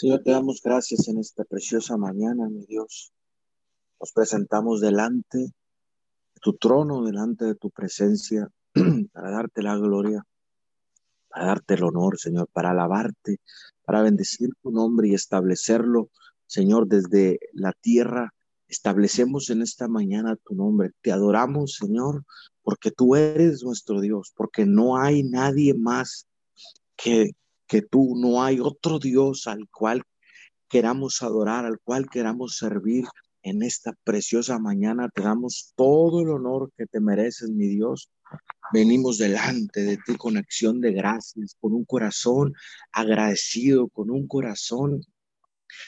Señor, te damos gracias en esta preciosa mañana, mi Dios. Nos presentamos delante de tu trono, delante de tu presencia, para darte la gloria, para darte el honor, Señor, para alabarte, para bendecir tu nombre y establecerlo, Señor, desde la tierra. Establecemos en esta mañana tu nombre. Te adoramos, Señor, porque tú eres nuestro Dios, porque no hay nadie más que que tú, no hay otro Dios al cual queramos adorar, al cual queramos servir. En esta preciosa mañana te damos todo el honor que te mereces, mi Dios. Venimos delante de ti con acción de gracias, con un corazón agradecido, con un corazón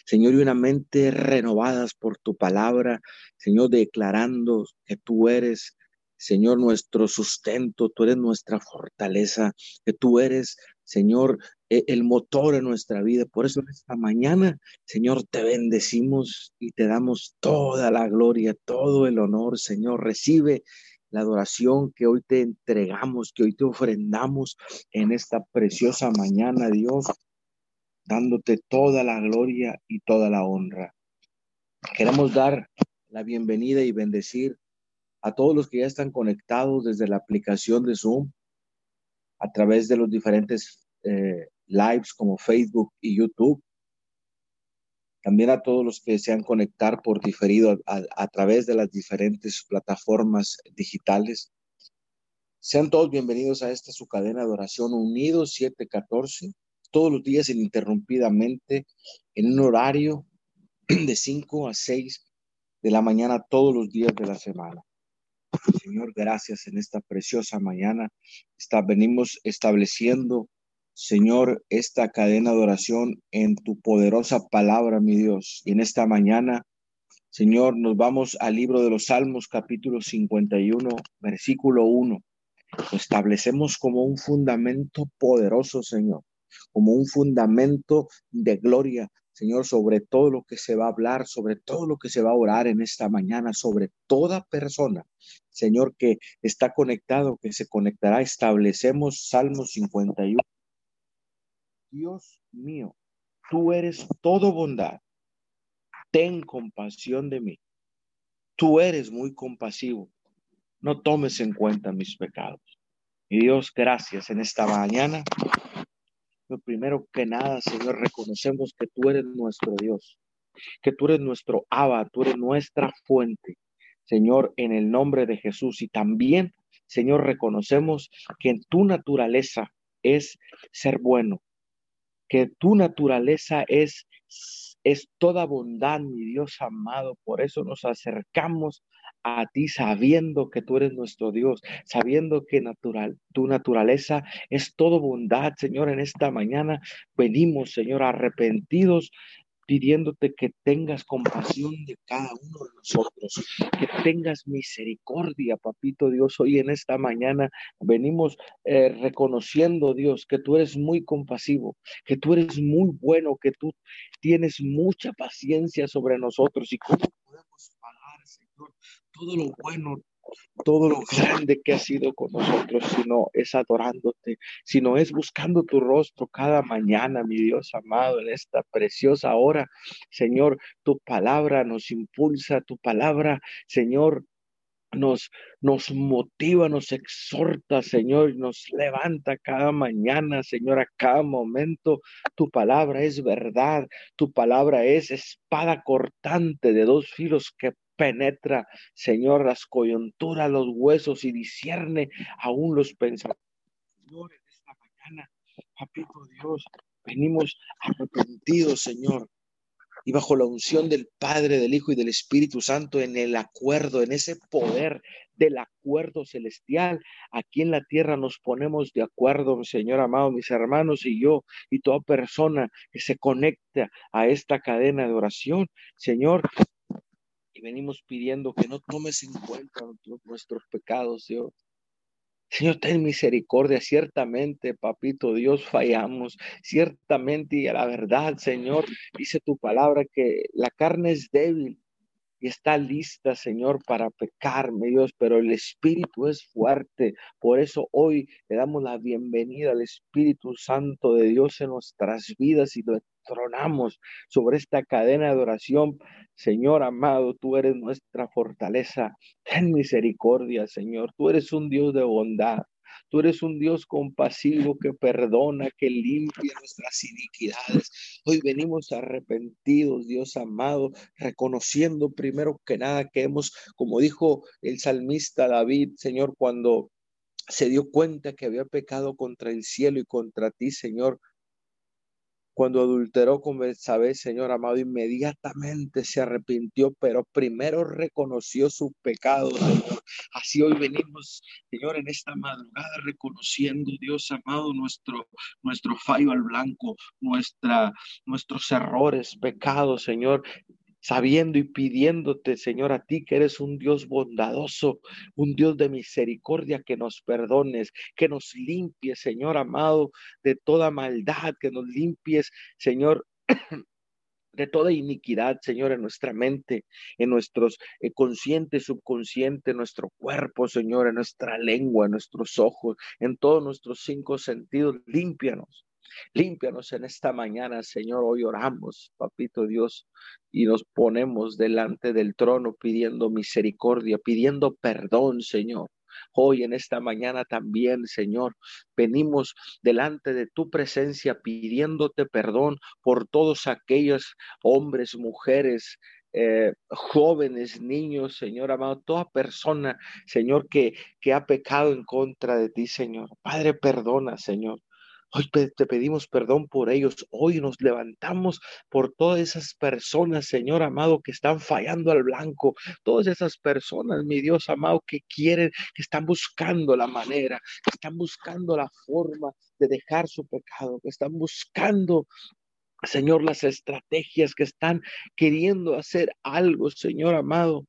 Señor, y una mente renovadas por tu palabra, Señor, declarando que tú eres, Señor, nuestro sustento, tú eres nuestra fortaleza, que tú eres, Señor, e, el motor en nuestra vida. Por eso en esta mañana, Señor, te bendecimos y te damos toda la gloria, todo el honor, Señor. Recibe la adoración que hoy te entregamos, que hoy te ofrendamos en esta preciosa mañana, Dios, dándote toda la gloria y toda la honra. Queremos dar la bienvenida y bendecir a todos los que ya están conectados desde la aplicación de Zoom a través de los diferentes eh, lives como Facebook y YouTube. También a todos los que desean conectar por diferido a, través de las diferentes plataformas digitales. Sean todos bienvenidos a esta su cadena de oración Unidos 714, todos los días ininterrumpidamente en un horario de 5 a 6 de la mañana todos los días de la semana. Señor, gracias en esta preciosa mañana. Está, venimos estableciendo Señor, esta cadena de oración en tu poderosa palabra, mi Dios. Y en esta mañana, Señor, nos vamos al libro de los Salmos, capítulo 51, versículo 1. Lo establecemos como un fundamento poderoso, Señor, como un fundamento de gloria, Señor, sobre todo lo que se va a hablar, sobre todo lo que se va a orar en esta mañana, sobre toda persona, Señor, que está conectado, que se conectará. Establecemos Salmos 51, Dios mío, tú eres todo bondad. Ten compasión de mí. Tú eres muy compasivo. No tomes en cuenta mis pecados. Y Dios, gracias en esta mañana. Lo primero que nada, Señor, reconocemos que tú eres nuestro Dios, que tú eres nuestro Abba, tú eres nuestra fuente. Señor, en el nombre de Jesús. Y también, Señor, reconocemos que en tu naturaleza es ser bueno, que tu naturaleza es, es toda bondad, mi Dios amado. Por eso nos acercamos a ti sabiendo que tú eres nuestro Dios, sabiendo que natural, tu naturaleza es todo bondad, Señor. En esta mañana venimos, Señor, arrepentidos pidiéndote que tengas compasión de cada uno de nosotros, que tengas misericordia, papito Dios. Hoy en esta mañana venimos eh, reconociendo, Dios, que tú eres muy compasivo, que tú eres muy bueno, que tú tienes mucha paciencia sobre nosotros y cómo podemos pagar, Señor, todo lo bueno, todo lo grande que ha sido con nosotros, sino es adorándote, sino es buscando tu rostro cada mañana, mi Dios amado, en esta preciosa hora. Señor, tu palabra nos impulsa, tu palabra, Señor, nos, nos motiva, nos exhorta, Señor, nos levanta cada mañana, Señor, a cada momento. Tu palabra es verdad, tu palabra es espada cortante de dos filos que penetra, Señor, las coyunturas, los huesos y discierne aún los pensamientos. Señor, en esta mañana, papito Dios, venimos arrepentidos, Señor, y bajo la unción del Padre, del Hijo y del Espíritu Santo en el acuerdo, en ese poder del acuerdo celestial. Aquí en la tierra nos ponemos de acuerdo, Señor amado, mis hermanos y yo y toda persona que se conecta a esta cadena de oración. Señor, venimos pidiendo que no tomes en cuenta nuestros pecados, Dios. Señor, ten misericordia. Ciertamente, papito Dios, fallamos. Ciertamente, y a la verdad, Señor, dice tu palabra que la carne es débil y está lista, Señor, para pecarme, Dios, pero el Espíritu es fuerte. Por eso hoy le damos la bienvenida al Espíritu Santo de Dios en nuestras vidas y tronamos sobre esta cadena de oración. Señor amado, tú eres nuestra fortaleza. Ten misericordia, Señor. Tú eres un Dios de bondad. Tú eres un Dios compasivo que perdona, que limpia nuestras iniquidades. Hoy venimos arrepentidos, Dios amado, reconociendo primero que nada que hemos, como dijo el salmista David, Señor, cuando se dio cuenta que había pecado contra el cielo y contra ti, Señor, cuando adulteró con Betsabé, Señor amado, inmediatamente se arrepintió, pero primero reconoció su pecado, Señor. Así hoy venimos, Señor, en esta madrugada reconociendo, Dios amado, nuestro, nuestro fallo al blanco, nuestra, nuestros errores, pecados, Señor, sabiendo y pidiéndote, Señor, a ti que eres un Dios bondadoso, un Dios de misericordia, que nos perdones, que nos limpies, Señor amado, de toda maldad, que nos limpies, Señor. de toda iniquidad, Señor, en nuestra mente, en nuestros eh, consciente, subconsciente, en nuestro cuerpo, Señor, en nuestra lengua, en nuestros ojos, en todos nuestros cinco sentidos, límpianos. Límpianos en esta mañana, Señor. Hoy oramos, Papito Dios, y nos ponemos delante del trono pidiendo misericordia, pidiendo perdón, Señor. Hoy en esta mañana también, Señor, venimos delante de tu presencia pidiéndote perdón por todos aquellos hombres, mujeres, eh, jóvenes, niños, Señor amado, toda persona, Señor, que, que ha pecado en contra de ti, Señor. Padre, perdona, Señor. Hoy te pedimos perdón por ellos. Hoy nos levantamos por todas esas personas, Señor amado, que están fallando al blanco. Todas esas personas, mi Dios amado, que quieren, que están buscando la manera, que están buscando la forma de dejar su pecado, que están buscando Señor, las estrategias que están queriendo hacer algo, Señor amado,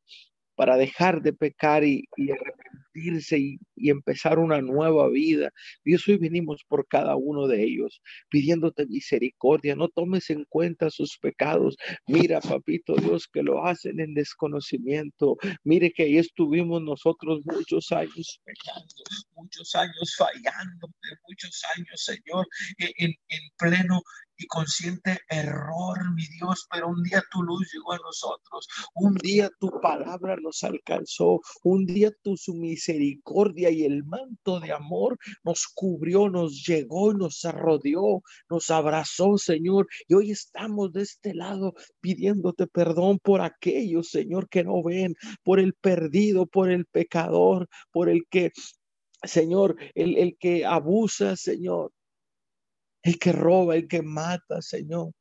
para dejar de pecar y, arrepentirse y, empezar una nueva vida. Dios, hoy venimos por cada uno de ellos, pidiéndote misericordia. No tomes en cuenta sus pecados. Mira, papito Dios, que lo hacen en desconocimiento. Mire que ahí estuvimos nosotros muchos años pecando, muchos años fallando, muchos años, Señor, en, en pleno consciente error, mi Dios, pero un día tu luz llegó a nosotros, un día tu palabra nos alcanzó, un día tu misericordia y el manto de amor nos cubrió, nos llegó, nos rodeó, nos abrazó, Señor, y hoy estamos de este lado pidiéndote perdón por aquellos, Señor, que no ven, por el perdido, por el pecador, por el que Señor, el, el que abusa, Señor, el que roba, el que mata, Señor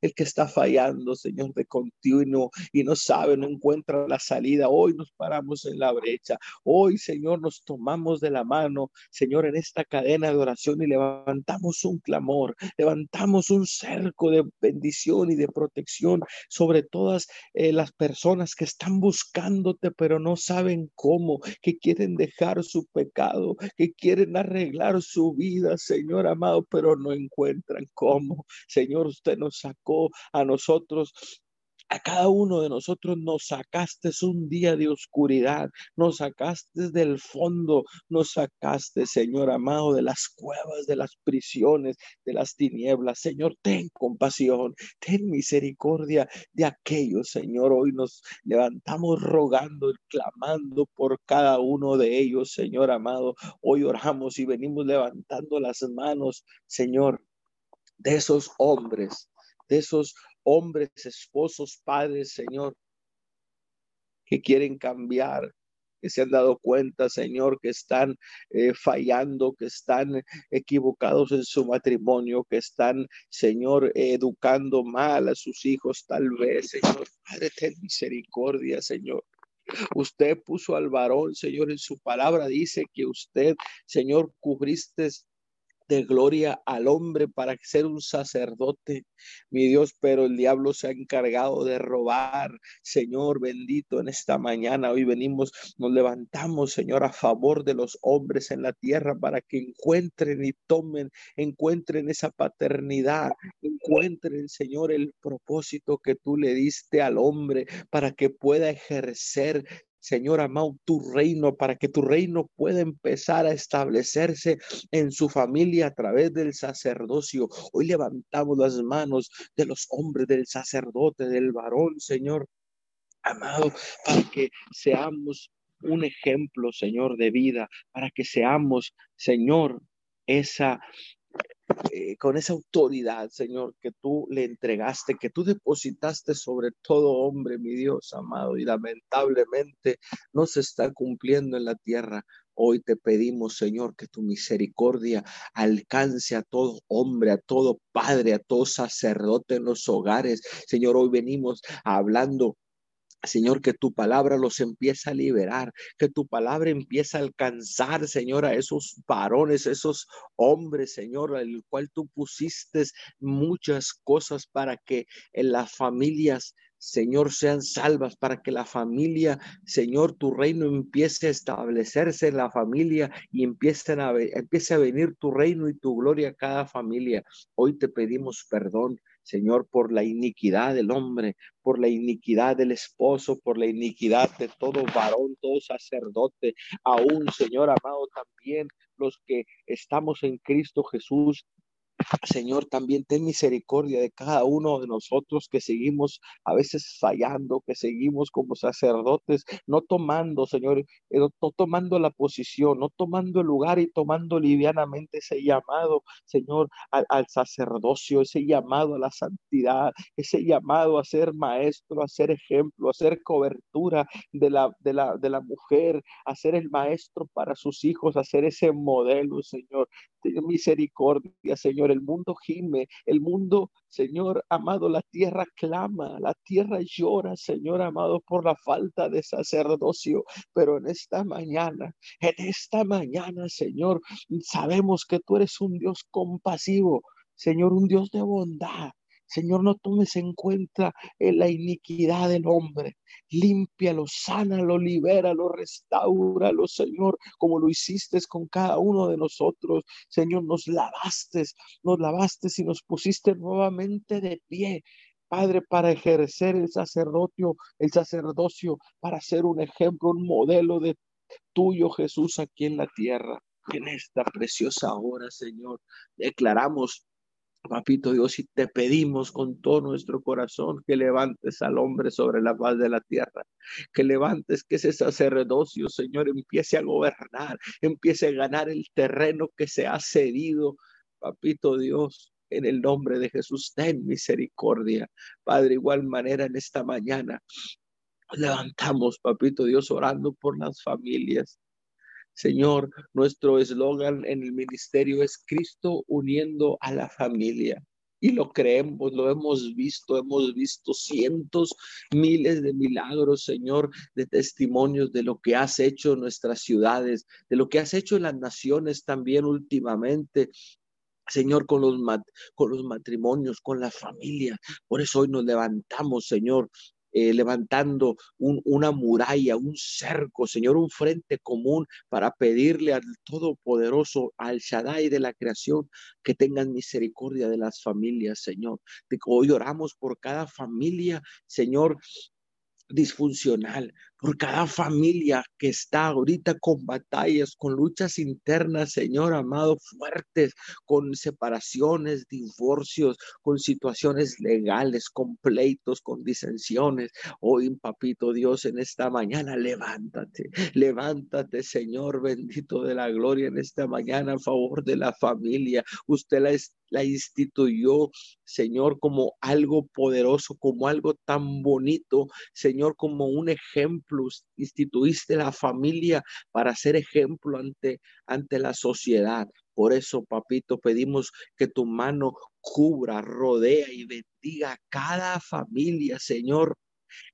el que está fallando, Señor, de continuo y no sabe, no encuentra la salida. Hoy nos paramos en la brecha. Hoy, Señor, nos tomamos de la mano, Señor, en esta cadena de oración y levantamos un clamor, levantamos un cerco de bendición y de protección sobre todas eh, las personas que están buscándote, pero no saben cómo, que quieren dejar su pecado, que quieren arreglar su vida, Señor amado, pero no encuentran cómo. Señor, usted nos a nosotros a cada uno de nosotros nos sacaste un día de oscuridad, nos sacaste del fondo, nos sacaste, Señor amado, de las cuevas, de las prisiones, de las tinieblas. Señor, ten compasión, ten misericordia de aquellos, Señor. Hoy nos levantamos rogando y clamando por cada uno de ellos, Señor amado. Hoy oramos y venimos levantando las manos, Señor, de esos hombres de esos hombres, esposos, padres, Señor, que quieren cambiar, que se han dado cuenta, Señor, que están eh, fallando, que están equivocados en su matrimonio, que están, Señor, educando mal a sus hijos, tal vez, Señor. Padre, ten misericordia, Señor. Usted puso al varón, Señor, en su palabra dice que usted, Señor, cubriste de gloria al hombre para ser un sacerdote, mi Dios, pero el diablo se ha encargado de robar, Señor bendito, en esta mañana, hoy venimos, nos levantamos, Señor, a favor de los hombres en la tierra para que encuentren y tomen, encuentren esa paternidad, encuentren, Señor, el propósito que tú le diste al hombre para que pueda ejercer Señor amado, tu reino, para que tu reino pueda empezar a establecerse en su familia a través del sacerdocio. Hoy levantamos las manos de los hombres, del sacerdote, del varón, Señor amado, para que seamos un ejemplo, Señor, de vida, para que seamos, Señor, esa eh, con esa autoridad, Señor, que tú le entregaste, que tú depositaste sobre todo hombre, mi Dios amado, y lamentablemente no se está cumpliendo en la tierra. Hoy te pedimos, Señor, que tu misericordia alcance a todo hombre, a todo padre, a todo sacerdote en los hogares. Señor, hoy venimos hablando Señor, que tu palabra los empieza a liberar, que tu palabra empieza a alcanzar, Señor, a esos varones, esos hombres, Señor, el cual tú pusiste muchas cosas para que en las familias Señor, sean salvas para que la familia, Señor, tu reino empiece a establecerse en la familia y empiecen a, empiece a venir tu reino y tu gloria a cada familia. Hoy te pedimos perdón, Señor, por la iniquidad del hombre, por la iniquidad del esposo, por la iniquidad de todo varón, todo sacerdote, aún, Señor amado, también los que estamos en Cristo Jesús, Señor, también ten misericordia de cada uno de nosotros que seguimos a veces fallando, que seguimos como sacerdotes, no tomando, Señor, eh, no, tomando la posición, no tomando el lugar y tomando livianamente ese llamado, Señor, al, al, sacerdocio, ese llamado a la santidad, ese llamado a ser maestro, a ser ejemplo, a ser cobertura de la, de la, de la mujer, a ser el maestro para sus hijos, a ser ese modelo, Señor. Misericordia, Señor el mundo gime, el mundo, Señor amado, la tierra clama, la tierra llora, Señor amado, por la falta de sacerdocio. Pero en esta mañana, en esta mañana, Señor, sabemos que tú eres un Dios compasivo, Señor, un Dios de bondad, Señor, no tomes en cuenta en la iniquidad del hombre. Límpialo, sánalo, libéralo, restauralo, Señor, como lo hiciste con cada uno de nosotros. Señor, nos lavaste, nos lavaste y nos pusiste nuevamente de pie. Padre, para ejercer el sacerdocio, el sacerdocio, para ser un ejemplo, un modelo de tuyo, Jesús, aquí en la tierra. En esta preciosa hora, Señor, declaramos Papito Dios, y te pedimos con todo nuestro corazón que levantes al hombre sobre la paz de la tierra, que levantes que ese sacerdocio, Señor, empiece a gobernar, empiece a ganar el terreno que se ha cedido. Papito Dios, en el nombre de Jesús, ten misericordia. Padre, igual manera en esta mañana levantamos, Papito Dios, orando por las familias. Señor, nuestro eslogan en el ministerio es Cristo uniendo a la familia. Y lo creemos, lo hemos visto, hemos visto cientos, miles de milagros, Señor, de testimonios de lo que has hecho en nuestras ciudades, de lo que has hecho en las naciones también últimamente, Señor, con los, con los matrimonios, con la familia. Por eso hoy nos levantamos, Señor, eh, levantando una muralla, un cerco, Señor, un frente común para pedirle al Todopoderoso, al Shaddai de la creación, que tengan misericordia de las familias, Señor. Hoy oramos por cada familia, Señor, disfuncional, por cada familia que está ahorita con batallas, con luchas internas, Señor amado, fuertes, con separaciones, divorcios, con situaciones legales, con pleitos, con disensiones. Hoy, papito Dios, en esta mañana, levántate, levántate, Señor bendito de la gloria, en esta mañana a favor de la familia. Usted la, la instituyó, Señor, como algo poderoso, como algo tan bonito, Señor, como un ejemplo instituiste la familia para ser ejemplo ante, ante la sociedad. Por eso, papito, pedimos que tu mano cubra, rodea y bendiga a cada familia, Señor,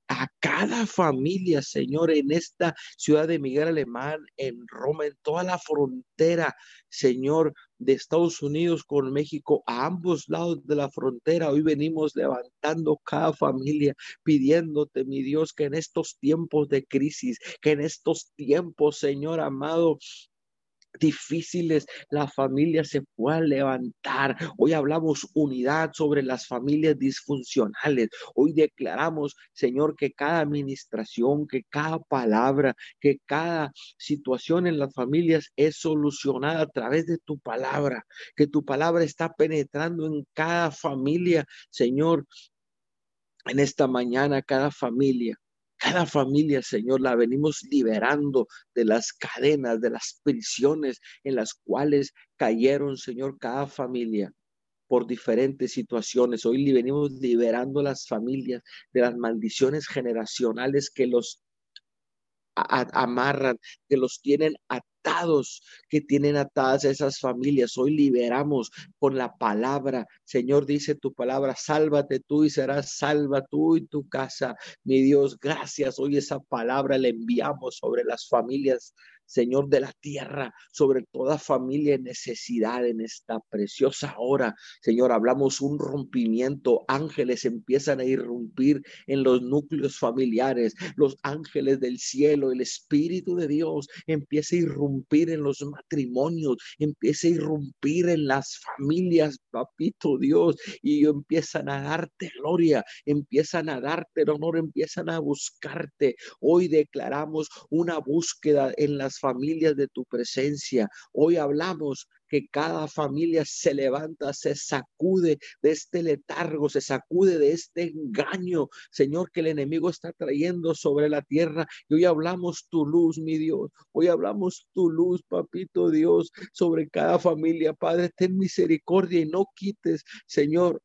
a cada familia, Señor, en esta ciudad de Miguel Alemán, en Roma, en toda la frontera, Señor, de Estados Unidos con México, a ambos lados de la frontera. Hoy venimos levantando cada familia, pidiéndote, mi Dios, que en estos tiempos de crisis, que en estos tiempos, Señor amado, difíciles, la familia se pueda levantar. Hoy hablamos unidad sobre las familias disfuncionales. Hoy declaramos, Señor, que cada administración, que cada palabra, que cada situación en las familias es solucionada a través de tu palabra, que tu palabra está penetrando en cada familia, Señor. En esta mañana, cada familia cada familia, Señor, la venimos liberando de las cadenas, de las prisiones en las cuales cayeron, Señor, cada familia por diferentes situaciones. Hoy venimos liberando las familias de las maldiciones generacionales que los amarran, que los tienen atados, que tienen atadas esas familias. Hoy liberamos con la palabra. Señor, dice tu palabra, sálvate tú y serás salva tú y tu casa. Mi Dios, gracias. Hoy esa palabra la enviamos sobre las familias Señor de la tierra, sobre toda familia en necesidad en esta preciosa hora. Señor, hablamos un rompimiento. Ángeles empiezan a irrumpir en los núcleos familiares. Los ángeles del cielo, el Espíritu de Dios empieza a irrumpir en los matrimonios, empieza a irrumpir en las familias, papito Dios, y empiezan a darte gloria, empiezan a darte honor, empiezan a buscarte. Hoy declaramos una búsqueda en las familias de tu presencia. Hoy hablamos que cada familia se levanta, se sacude de este letargo, se sacude de este engaño, Señor, que el enemigo está trayendo sobre la tierra. Y hoy hablamos tu luz, mi Dios. Hoy hablamos tu luz, papito Dios, sobre cada familia. Padre, ten misericordia y no quites, Señor,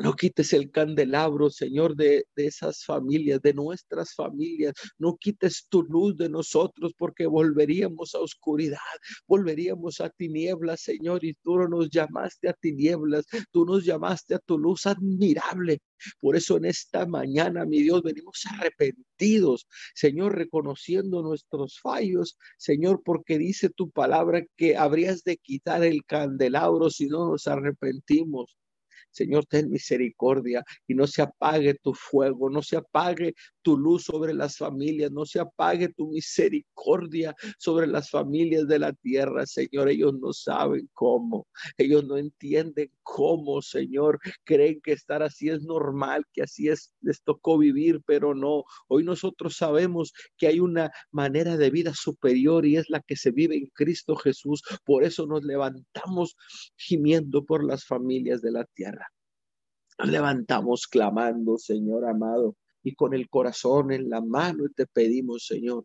no quites el candelabro, Señor, de, esas familias, de nuestras familias. No quites tu luz de nosotros porque volveríamos a oscuridad, volveríamos a tinieblas, Señor, y tú no nos llamaste a tinieblas, tú nos llamaste a tu luz admirable. Por eso en esta mañana, mi Dios, venimos arrepentidos, Señor, reconociendo nuestros fallos, Señor, porque dice tu palabra que habrías de quitar el candelabro si no nos arrepentimos. Señor, ten misericordia y no se apague tu fuego, no se apague tu luz sobre las familias, no se apague tu misericordia sobre las familias de la tierra, Señor. Ellos no saben cómo, ellos no entienden cómo, Señor. Creen que estar así es normal, que así es, les tocó vivir, pero no. Hoy nosotros sabemos que hay una manera de vida superior y es la que se vive en Cristo Jesús. Por eso nos levantamos gimiendo por las familias de la tierra levantamos clamando, Señor amado, y con el corazón en la mano te pedimos, Señor,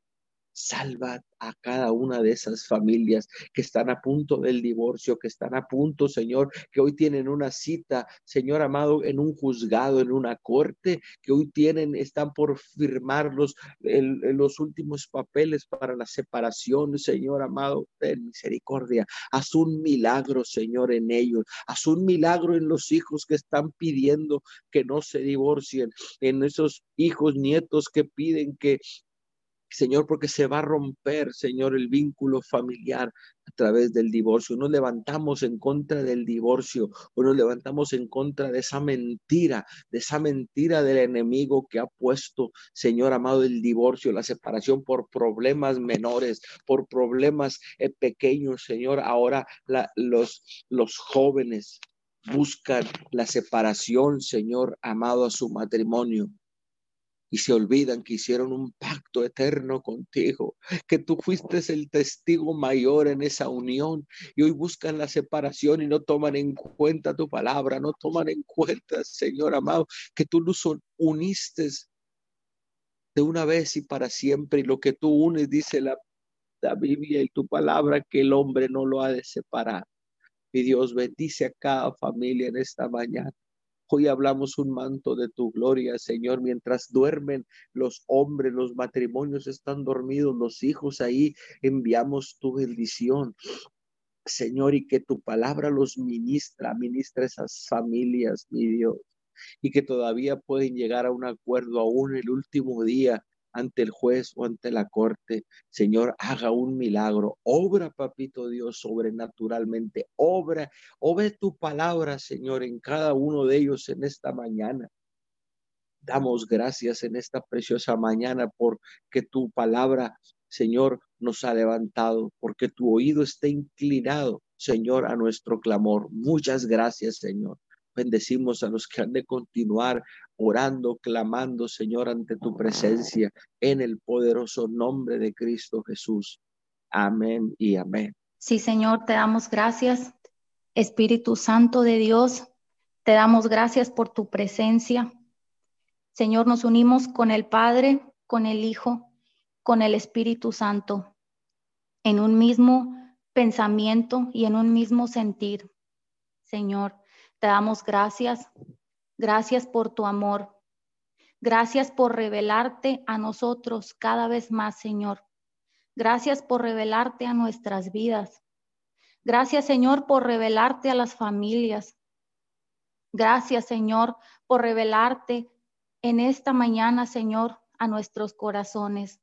salva a cada una de esas familias que están a punto del divorcio, que están a punto, Señor, que hoy tienen una cita, Señor amado, en un juzgado, en una corte, que hoy tienen, están por firmar los, los últimos papeles para la separación, Señor amado, ten misericordia. Haz un milagro, Señor, en ellos. Haz un milagro en los hijos que están pidiendo que no se divorcien, en esos hijos, nietos que piden que Señor, porque se va a romper, Señor, el vínculo familiar a través del divorcio. Nos levantamos en contra del divorcio o nos levantamos en contra de esa mentira, de esa mentira del enemigo que ha puesto, Señor amado, el divorcio, la separación por problemas menores, por problemas eh, pequeños, Señor. Ahora los, los jóvenes buscan la separación, Señor amado, a su matrimonio y se olvidan que hicieron un pacto eterno contigo, que tú fuiste el testigo mayor en esa unión y hoy buscan la separación y no toman en cuenta tu palabra, no toman en cuenta, Señor amado, que tú los uniste de una vez y para siempre y lo que tú unes, dice la, la Biblia y tu palabra, que el hombre no lo ha de separar. Mi Dios bendice a cada familia en esta mañana. Hoy hablamos un manto de tu gloria, Señor, mientras duermen los hombres, los matrimonios están dormidos, los hijos ahí, enviamos tu bendición. Señor, y que tu palabra los ministra, ministra esas familias, mi Dios, y que todavía pueden llegar a un acuerdo aún el último día ante el juez o ante la corte. Señor, haga un milagro. Obra, papito Dios, sobrenaturalmente. Obra, obra tu palabra, Señor, en cada uno de ellos en esta mañana. Damos gracias en esta preciosa mañana porque tu palabra, Señor, nos ha levantado, porque tu oído está inclinado, Señor, a nuestro clamor. Muchas gracias, Señor. Bendecimos a los que han de continuar orando, clamando, Señor, ante tu presencia, en el poderoso nombre de Cristo Jesús. Amén y amén. Sí, Señor, te damos gracias. Espíritu Santo de Dios, te damos gracias por tu presencia. Señor, nos unimos con el Padre, con el Hijo, con el Espíritu Santo, en un mismo pensamiento y en un mismo sentir. Señor, te damos gracias. Gracias por tu amor. Gracias por revelarte a nosotros cada vez más, Señor. Gracias por revelarte a nuestras vidas. Gracias, Señor, por revelarte a las familias. Gracias, Señor, por revelarte en esta mañana, Señor, a nuestros corazones.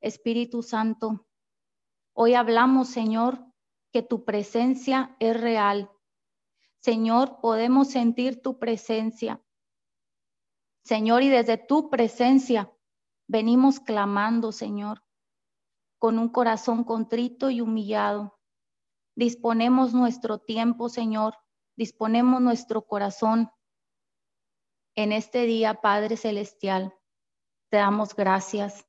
Espíritu Santo, hoy hablamos, Señor, que tu presencia es real. Señor, podemos sentir tu presencia. Señor, y desde tu presencia venimos clamando, Señor, con un corazón contrito y humillado. Disponemos nuestro tiempo, Señor, disponemos nuestro corazón en este día, Padre Celestial. Te damos gracias.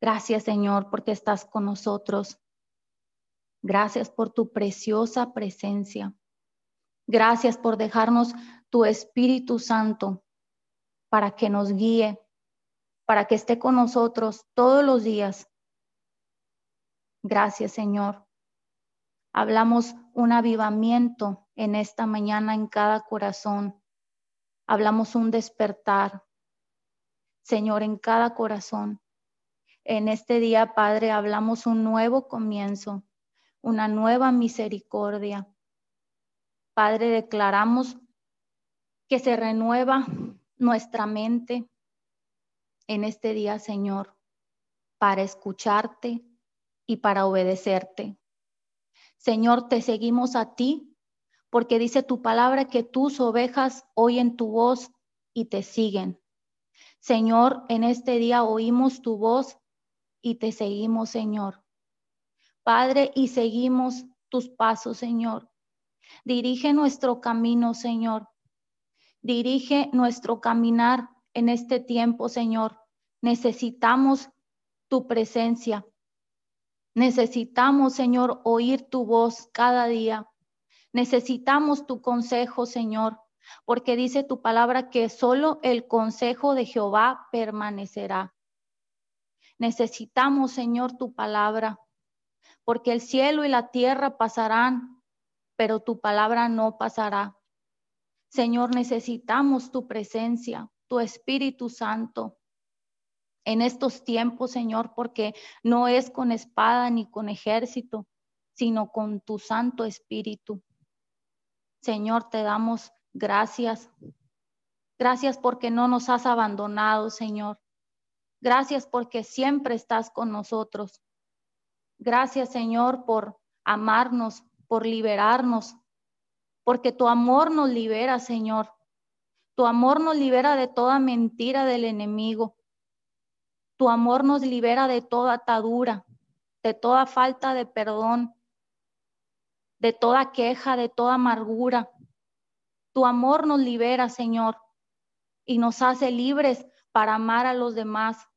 Gracias, Señor, porque estás con nosotros. Gracias por tu preciosa presencia. Gracias por dejarnos tu Espíritu Santo para que nos guíe, para que esté con nosotros todos los días. Gracias, Señor. Hablamos un avivamiento en esta mañana en cada corazón. Hablamos un despertar, Señor, en cada corazón. En este día, Padre, hablamos un nuevo comienzo, una nueva misericordia, Padre, declaramos que se renueva nuestra mente en este día, Señor, para escucharte y para obedecerte. Señor, te seguimos a ti porque dice tu palabra que tus ovejas oyen tu voz y te siguen. Señor, en este día oímos tu voz y te seguimos, Señor. Padre, y seguimos tus pasos, Señor. Dirige nuestro camino, Señor. Dirige nuestro caminar en este tiempo, Señor. Necesitamos tu presencia. Necesitamos, Señor, oír tu voz cada día. Necesitamos tu consejo, Señor, porque dice tu palabra que solo el consejo de Jehová permanecerá. Necesitamos, Señor, tu palabra, porque el cielo y la tierra pasarán, pero tu palabra no pasará. Señor, necesitamos tu presencia, tu Espíritu Santo en estos tiempos, Señor, porque no es con espada ni con ejército, sino con tu Santo Espíritu. Señor, te damos gracias. Gracias porque no nos has abandonado, Señor. Gracias porque siempre estás con nosotros. Gracias, Señor, por amarnos, por liberarnos, porque tu amor nos libera, Señor. Tu amor nos libera de toda mentira del enemigo. Tu amor nos libera de toda atadura, de toda falta de perdón, de toda queja, de toda amargura. Tu amor nos libera, Señor, y nos hace libres para amar a los demás.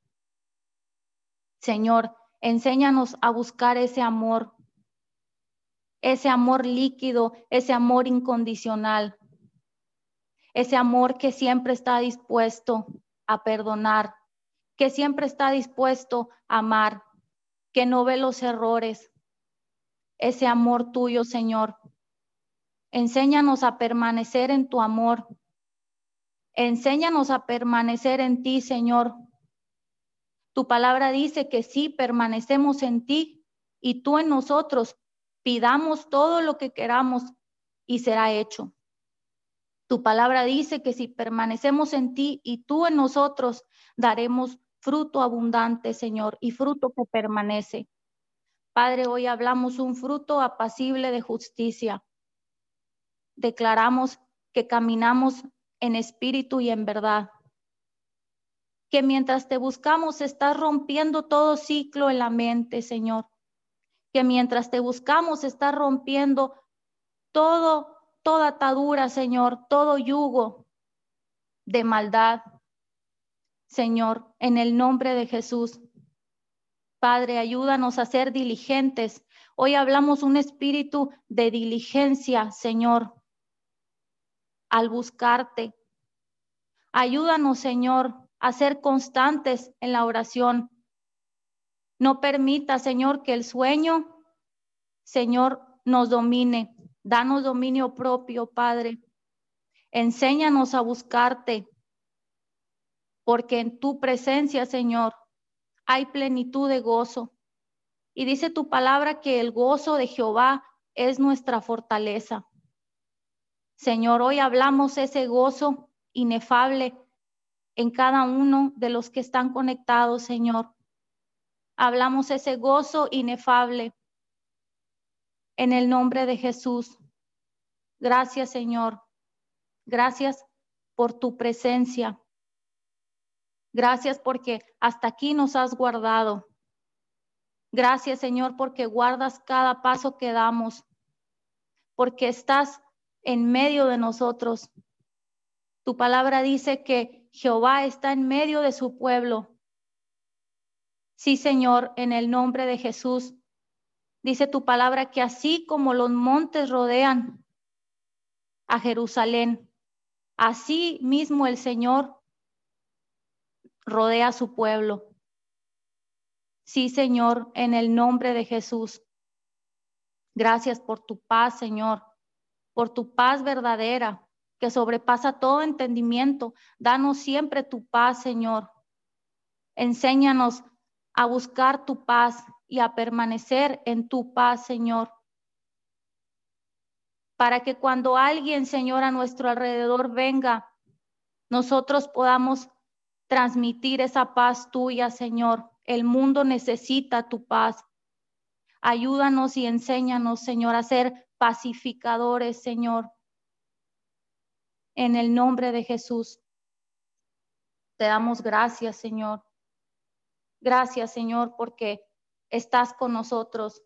Señor, enséñanos a buscar ese amor, ese amor líquido, ese amor incondicional, ese amor que siempre está dispuesto a perdonar, que siempre está dispuesto a amar, que no ve los errores, ese amor tuyo, Señor. Enséñanos a permanecer en tu amor. Enséñanos a permanecer en ti, Señor. Tu palabra dice que si permanecemos en ti y tú en nosotros, Pidamos todo lo que queramos y será hecho. Tu palabra dice que si permanecemos en ti y tú en nosotros, daremos fruto abundante, Señor, y fruto que permanece. Padre, hoy hablamos un fruto apacible de justicia. Declaramos que caminamos en espíritu y en verdad, que mientras te buscamos estás rompiendo todo ciclo en la mente, Señor. Que mientras te buscamos estás rompiendo todo, toda atadura, Señor, todo yugo de maldad, Señor, en el nombre de Jesús. Padre, ayúdanos a ser diligentes. Hoy hablamos un espíritu de diligencia, Señor, al buscarte. Ayúdanos, Señor, a ser constantes en la oración. No permita, Señor, que el sueño, Señor, nos domine. Danos dominio propio, Padre. Enséñanos a buscarte, porque en tu presencia, Señor, hay plenitud de gozo. Y dice tu palabra que el gozo de Jehová es nuestra fortaleza. Señor, hoy hablamos ese gozo inefable en cada uno de los que están conectados, Señor. Hablamos ese gozo inefable en el nombre de Jesús. Gracias, Señor. Gracias por tu presencia. Gracias porque hasta aquí nos has guardado. Gracias, Señor, porque guardas cada paso que damos, porque estás en medio de nosotros. Tu palabra dice que Jehová está en medio de su pueblo. Sí, Señor, en el nombre de Jesús. Dice tu palabra que así como los montes rodean a Jerusalén, así mismo el Señor rodea a su pueblo. Sí, Señor, en el nombre de Jesús. Gracias por tu paz, Señor, por tu paz verdadera que sobrepasa todo entendimiento. Danos siempre tu paz, Señor. Enséñanos a buscar tu paz y a permanecer en tu paz, Señor. Para que cuando alguien, Señor, a nuestro alrededor venga, nosotros podamos transmitir esa paz tuya, Señor. El mundo necesita tu paz. Ayúdanos y enséñanos, Señor, a ser pacificadores, Señor. En el nombre de Jesús. Te damos gracias, Señor. Gracias, Señor, porque estás con nosotros,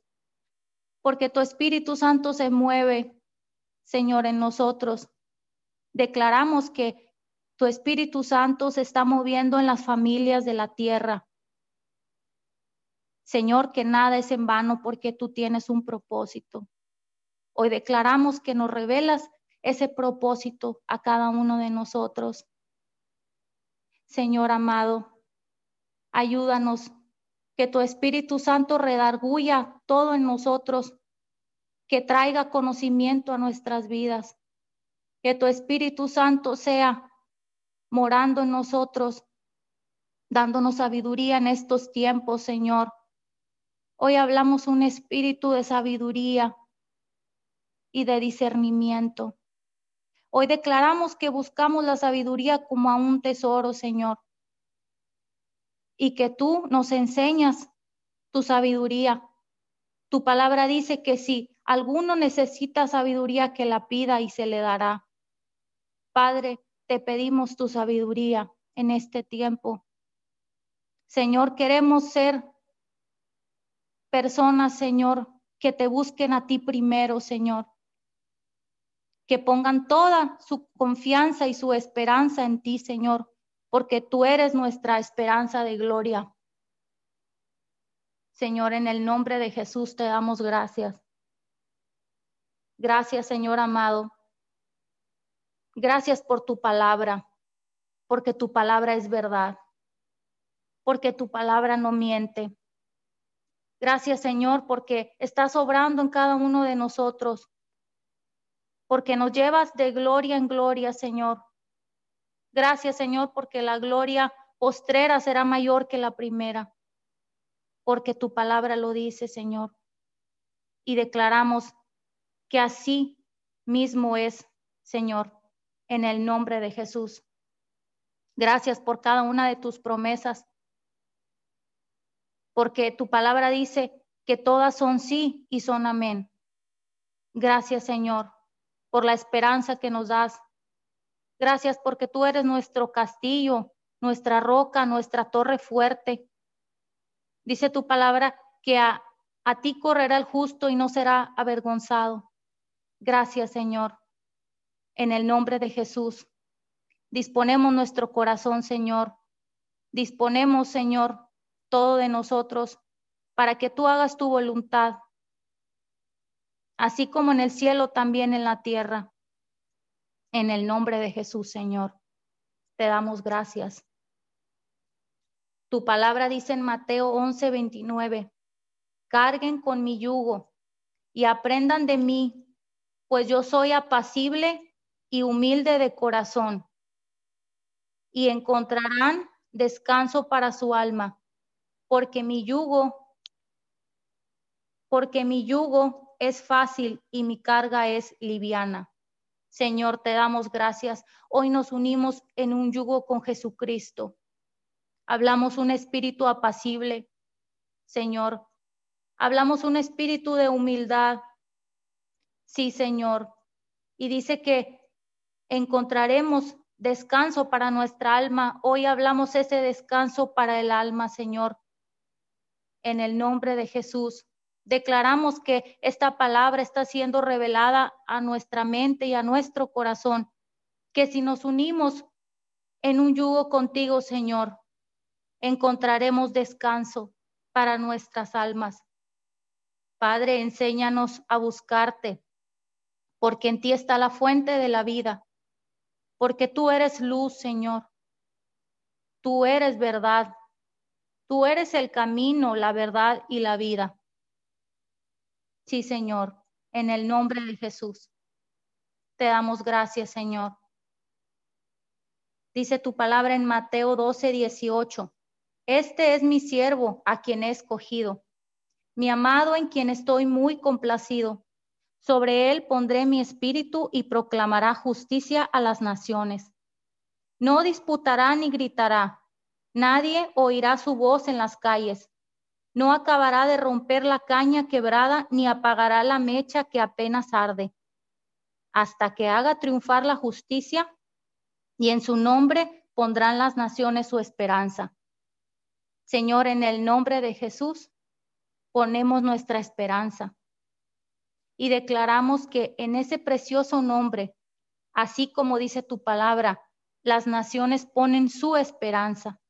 porque tu Espíritu Santo se mueve, Señor, en nosotros. Declaramos que tu Espíritu Santo se está moviendo en las familias de la tierra. Señor, que nada es en vano porque tú tienes un propósito. Hoy declaramos que nos revelas ese propósito a cada uno de nosotros. Señor amado, ayúdanos que tu Espíritu Santo redarguya todo en nosotros, que traiga conocimiento a nuestras vidas, que tu Espíritu Santo sea morando en nosotros, dándonos sabiduría en estos tiempos, Señor. Hoy hablamos un espíritu de sabiduría y de discernimiento. Hoy declaramos que buscamos la sabiduría como a un tesoro, Señor, y que tú nos enseñas tu sabiduría. Tu palabra dice que si alguno necesita sabiduría, que la pida y se le dará. Padre, te pedimos tu sabiduría en este tiempo. Señor, queremos ser personas, Señor, que te busquen a ti primero, Señor. Que pongan toda su confianza y su esperanza en ti, Señor, porque tú eres nuestra esperanza de gloria. Señor, en el nombre de Jesús te damos gracias. Gracias, Señor amado, Gracias por tu palabra, porque tu palabra es verdad, porque tu palabra no miente. Gracias, Señor, porque estás obrando en cada uno de nosotros, porque nos llevas de gloria en gloria, Señor. Gracias, Señor, porque la gloria postrera será mayor que la primera, porque tu palabra lo dice, Señor. Y declaramos que así mismo es, Señor en el nombre de Jesús. Gracias por cada una de tus promesas, porque tu palabra dice que todas son sí y son amén. Gracias, Señor, por la esperanza que nos das. Gracias porque tú eres nuestro castillo nuestra roca, nuestra torre fuerte. Dice tu palabra que a, a ti correrá el justo y no será avergonzado. Gracias, Señor. En el nombre de Jesús, disponemos nuestro corazón, Señor. Disponemos, Señor, todo de nosotros para que tú hagas tu voluntad, así como en el cielo, también en la tierra. En el nombre de Jesús, Señor, te damos gracias. Tu palabra dice en Mateo 11, 29, carguen con mi yugo y aprendan de mí, pues yo soy apacible y humilde de corazón, y encontrarán descanso para su alma, porque mi yugo, porque mi yugo es fácil y mi carga es liviana. Señor, te damos gracias. Hoy nos unimos en un yugo con Jesucristo. Hablamos un espíritu apacible, Señor. Hablamos un espíritu de humildad. Sí, Señor. Y dice que encontraremos descanso para nuestra alma. Hoy hablamos ese descanso para el alma, Señor. En el nombre de Jesús. Declaramos que esta palabra está siendo revelada a nuestra mente y a nuestro corazón, que si nos unimos en un yugo contigo, Señor, encontraremos descanso para nuestras almas. Padre, enséñanos a buscarte, porque en ti está la fuente de la vida, porque tú eres luz, Señor. Tú eres verdad. Tú eres el camino, la verdad y la vida. Sí, Señor, en el nombre de Jesús. Te damos gracias, Señor. Dice tu palabra en Mateo 12, 18. Este es mi siervo a quien he escogido, mi amado en quien estoy muy complacido. Sobre él pondré mi espíritu y proclamará justicia a las naciones. No disputará ni gritará. Nadie oirá su voz en las calles no acabará de romper la caña quebrada ni apagará la mecha que apenas arde, hasta que haga triunfar la justicia y en su nombre pondrán las naciones su esperanza. Señor, en el nombre de Jesús, ponemos nuestra esperanza y declaramos que en ese precioso nombre, así como dice tu palabra, las naciones ponen su esperanza.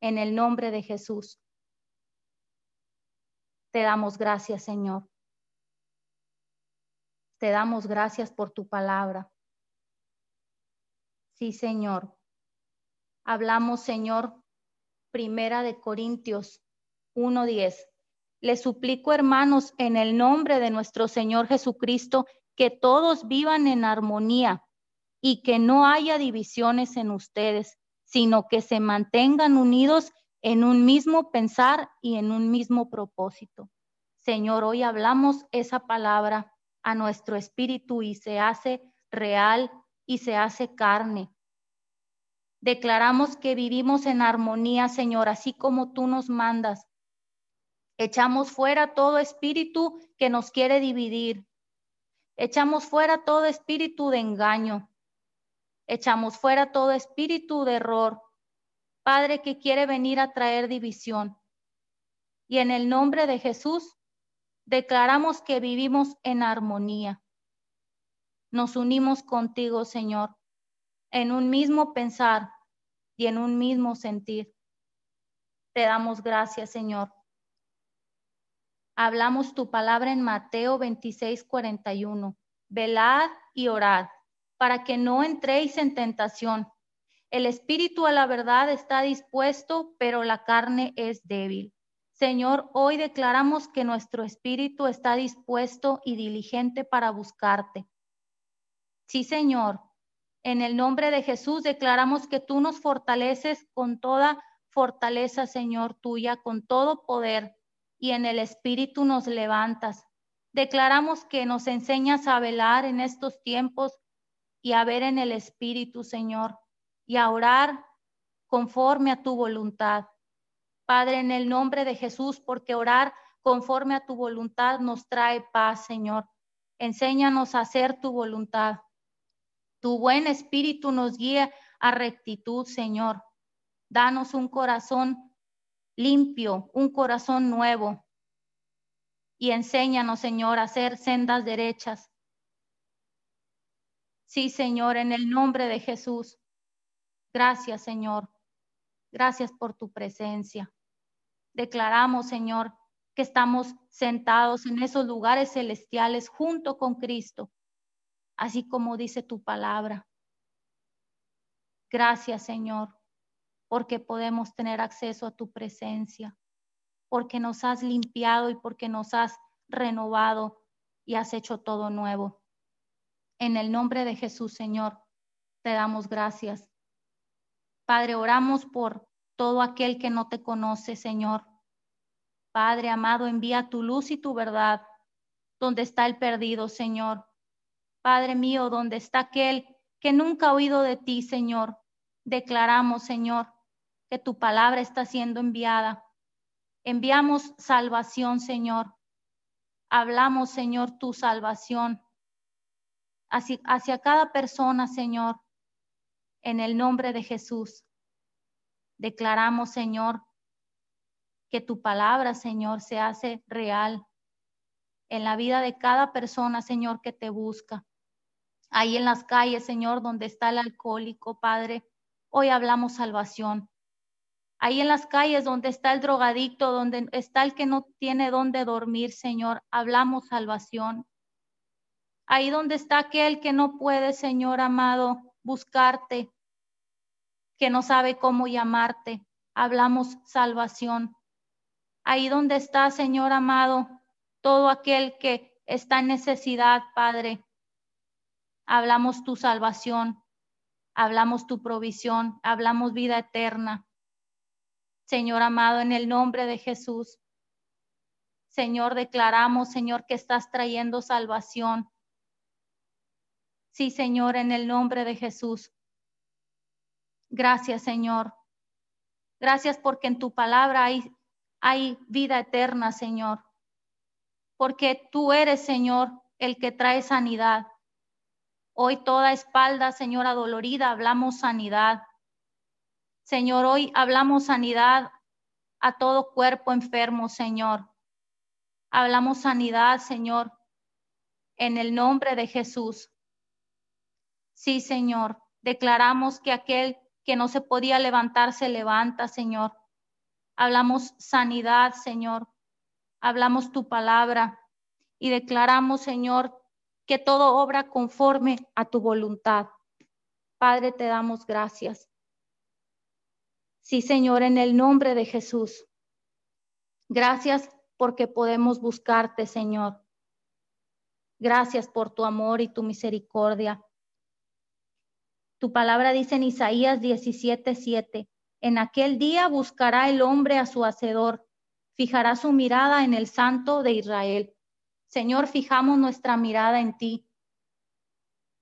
En el nombre de Jesús. Te damos gracias, Señor. Te damos gracias por tu palabra. Sí, Señor. Hablamos, Señor, primera de Corintios 1.10. Les suplico, hermanos, en el nombre de nuestro Señor Jesucristo, que todos vivan en armonía y que no haya divisiones en ustedes, sino que se mantengan unidos en un mismo pensar y en un mismo propósito. Señor, hoy hablamos esa palabra a nuestro espíritu y se hace real y se hace carne. Declaramos que vivimos en armonía, Señor, así como tú nos mandas. Echamos fuera todo espíritu que nos quiere dividir. Echamos fuera todo espíritu de engaño. Echamos fuera todo espíritu de error. Padre, que quiere venir a traer división. Y en el nombre de Jesús, declaramos que vivimos en armonía. Nos unimos contigo, Señor, en un mismo pensar y en un mismo sentir. Te damos gracias, Señor. Hablamos tu palabra en Mateo 26, 41. Velad y orad para que no entréis en tentación. El espíritu a la verdad está dispuesto, pero la carne es débil. Señor, hoy declaramos que nuestro espíritu está dispuesto y diligente para buscarte. Sí, Señor, en el nombre de Jesús declaramos que tú nos fortaleces con toda fortaleza, Señor, tuya, con todo poder, y en el espíritu nos levantas. Declaramos que nos enseñas a velar en estos tiempos y a ver en el espíritu, Señor y a orar conforme a tu voluntad. Padre, en el nombre de Jesús, porque orar conforme a tu voluntad nos trae paz, Señor. Enséñanos a hacer tu voluntad. Tu buen espíritu nos guía a rectitud, Señor. Danos un corazón limpio, un corazón nuevo. Y enséñanos, Señor, a hacer sendas derechas. Sí, Señor, en el nombre de Jesús. Gracias, Señor. Gracias por tu presencia. Declaramos, Señor, que estamos sentados en esos lugares celestiales junto con Cristo, así como dice tu palabra. Gracias, Señor, porque podemos tener acceso a tu presencia, porque nos has limpiado y porque nos has renovado y has hecho todo nuevo. En el nombre de Jesús, Señor, te damos gracias. Padre, oramos por todo aquel que no te conoce, Señor. Padre amado, envía tu luz y tu verdad donde está el perdido, Señor. Padre mío, donde está aquel que nunca ha oído de ti, Señor. Declaramos, Señor, que tu palabra está siendo enviada. Enviamos salvación, Señor. Hablamos, Señor, tu salvación hacia, hacia cada persona, Señor, en el nombre de Jesús. Declaramos, Señor, que tu palabra, Señor, se hace real en la vida de cada persona, Señor, que te busca. Ahí en las calles, Señor, donde está el alcohólico, Padre, hoy hablamos salvación. Ahí en las calles donde está el drogadicto, donde está el que no tiene dónde dormir, Señor, hablamos salvación. Ahí donde está aquel que no puede, Señor amado, buscarte, que no sabe cómo llamarte, hablamos salvación. Ahí donde está, Señor amado, todo aquel que está en necesidad, Padre, hablamos tu salvación, hablamos tu provisión, hablamos vida eterna. Señor amado, en el nombre de Jesús. Señor, declaramos, Señor, que estás trayendo salvación. Sí, Señor, en el nombre de Jesús. Gracias, Señor. Gracias porque en tu palabra hay, hay vida eterna, Señor. Porque tú eres, Señor, el que trae sanidad. Hoy toda espalda, Señor, adolorida, hablamos sanidad. Señor, hoy hablamos sanidad a todo cuerpo enfermo, Señor. Hablamos sanidad, Señor, en el nombre de Jesús. Sí, Señor, declaramos que aquel que no se podía levantar se levanta, Señor. Hablamos sanidad, Señor. Hablamos tu palabra y declaramos, Señor, que todo obra conforme a tu voluntad. Padre, te damos gracias. Sí, Señor, en el nombre de Jesús. Gracias porque podemos buscarte, Señor. Gracias por tu amor y tu misericordia. Tu palabra dice en Isaías 17:7, en aquel día buscará el hombre a su hacedor, fijará su mirada en el santo de Israel. Señor, fijamos nuestra mirada en ti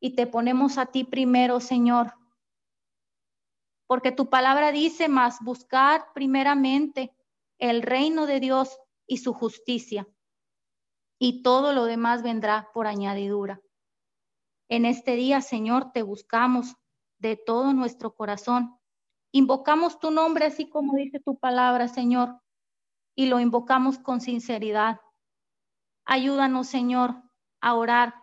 y te ponemos a ti primero, Señor porque tu palabra dice más, buscar primeramente el reino de Dios y su justicia, y todo lo demás vendrá por añadidura. En este día, Señor, te buscamos de todo nuestro corazón. Invocamos tu nombre así como dice tu palabra, Señor, y lo invocamos con sinceridad. Ayúdanos, Señor, a orar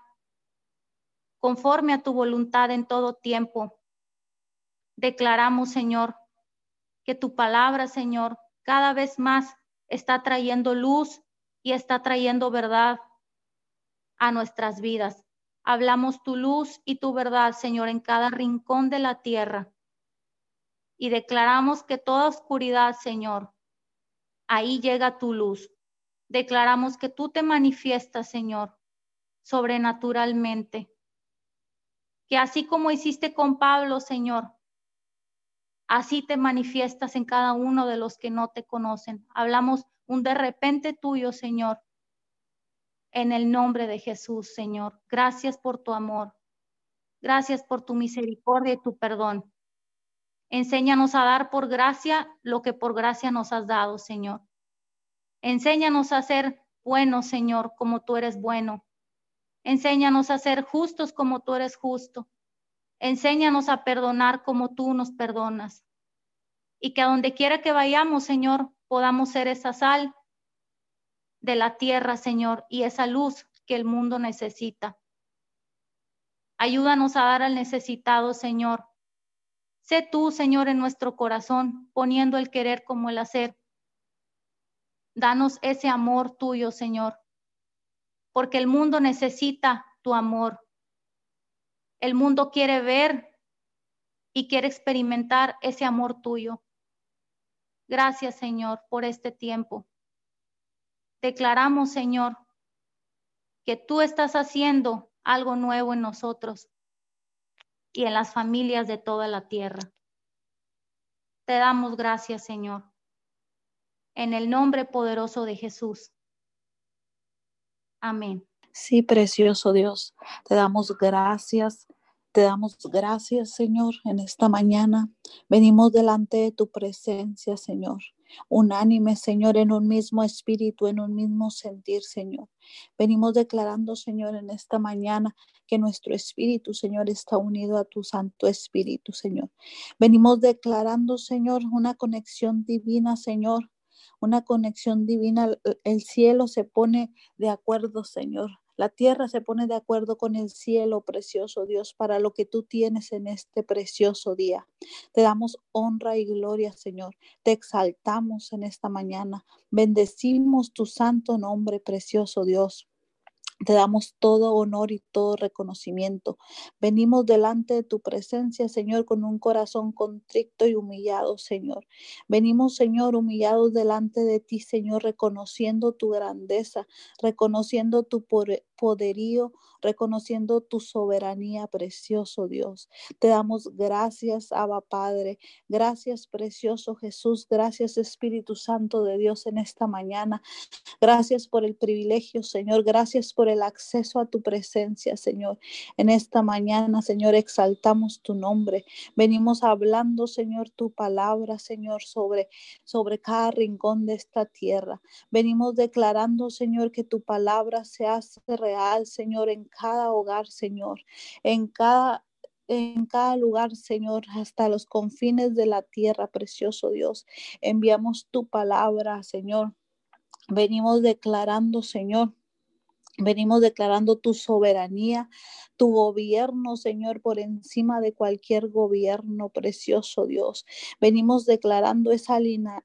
conforme a tu voluntad en todo tiempo, declaramos, Señor, que tu palabra, Señor, cada vez más está trayendo luz y está trayendo verdad a nuestras vidas. Hablamos tu luz y tu verdad, Señor, en cada rincón de la tierra. Y declaramos que toda oscuridad, Señor, ahí llega tu luz. Declaramos que tú te manifiestas, Señor, sobrenaturalmente. Que así como hiciste con Pablo, Señor, Así te manifiestas en cada uno de los que no te conocen. Hablamos un de repente tuyo, Señor. En el nombre de Jesús, Señor. Gracias por tu amor. Gracias por tu misericordia y tu perdón. Enséñanos a dar por gracia lo que por gracia nos has dado, Señor. Enséñanos a ser buenos, Señor, como tú eres bueno. Enséñanos a ser justos como tú eres justo. Enséñanos a perdonar como tú nos perdonas. y que a donde quiera que vayamos, Señor, podamos ser esa sal de la tierra, Señor, y esa luz que el mundo necesita. Ayúdanos a dar al necesitado, Señor. Sé tú, Señor, en nuestro corazón, poniendo el querer como el hacer. Danos ese amor tuyo, Señor, porque el mundo necesita tu amor. El mundo quiere ver y quiere experimentar ese amor tuyo. Gracias, Señor, por este tiempo. Declaramos, Señor, que tú estás haciendo algo nuevo en nosotros y en las familias de toda la tierra. Te damos gracias, Señor, en el nombre poderoso de Jesús. Amén. Sí, precioso Dios, te damos gracias. Te damos gracias, Señor, en esta mañana. Venimos delante de tu presencia, Señor unánime, Señor, en un mismo espíritu, en un mismo sentir, Señor. Venimos declarando, Señor, en esta mañana que nuestro espíritu, Señor, está unido a tu Santo Espíritu, Señor. Venimos declarando, Señor, una conexión divina, Señor. Una conexión divina. El cielo se pone de acuerdo, Señor. La tierra se pone de acuerdo con el cielo, precioso Dios, para lo que tú tienes en este precioso día. Te damos honra y gloria, Señor. Te exaltamos en esta mañana. Bendecimos tu santo nombre, precioso Dios. Te damos todo honor y todo reconocimiento. Venimos delante de tu presencia, Señor, con un corazón contrito y humillado, Señor. Venimos, Señor, humillados delante de ti, Señor, reconociendo tu grandeza, reconociendo tu poderío, reconociendo tu soberanía, precioso Dios. Te damos gracias, Abba Padre. Gracias, precioso Jesús. Gracias, Espíritu Santo de Dios, en esta mañana. Gracias por el privilegio, Señor. Gracias por el acceso a tu presencia, Señor. En esta mañana, Señor, exaltamos tu nombre. Venimos hablando, Señor, tu palabra, Señor, sobre, sobre cada rincón de esta tierra. Venimos declarando, Señor, que tu palabra se hace real, Señor, en cada hogar, Señor, en cada en cada lugar, Señor, hasta los confines de la tierra, precioso Dios. Enviamos tu palabra, Señor. Venimos declarando, Señor, Venimos declarando tu soberanía, tu gobierno, Señor, por encima de cualquier gobierno, precioso Dios. Venimos declarando esa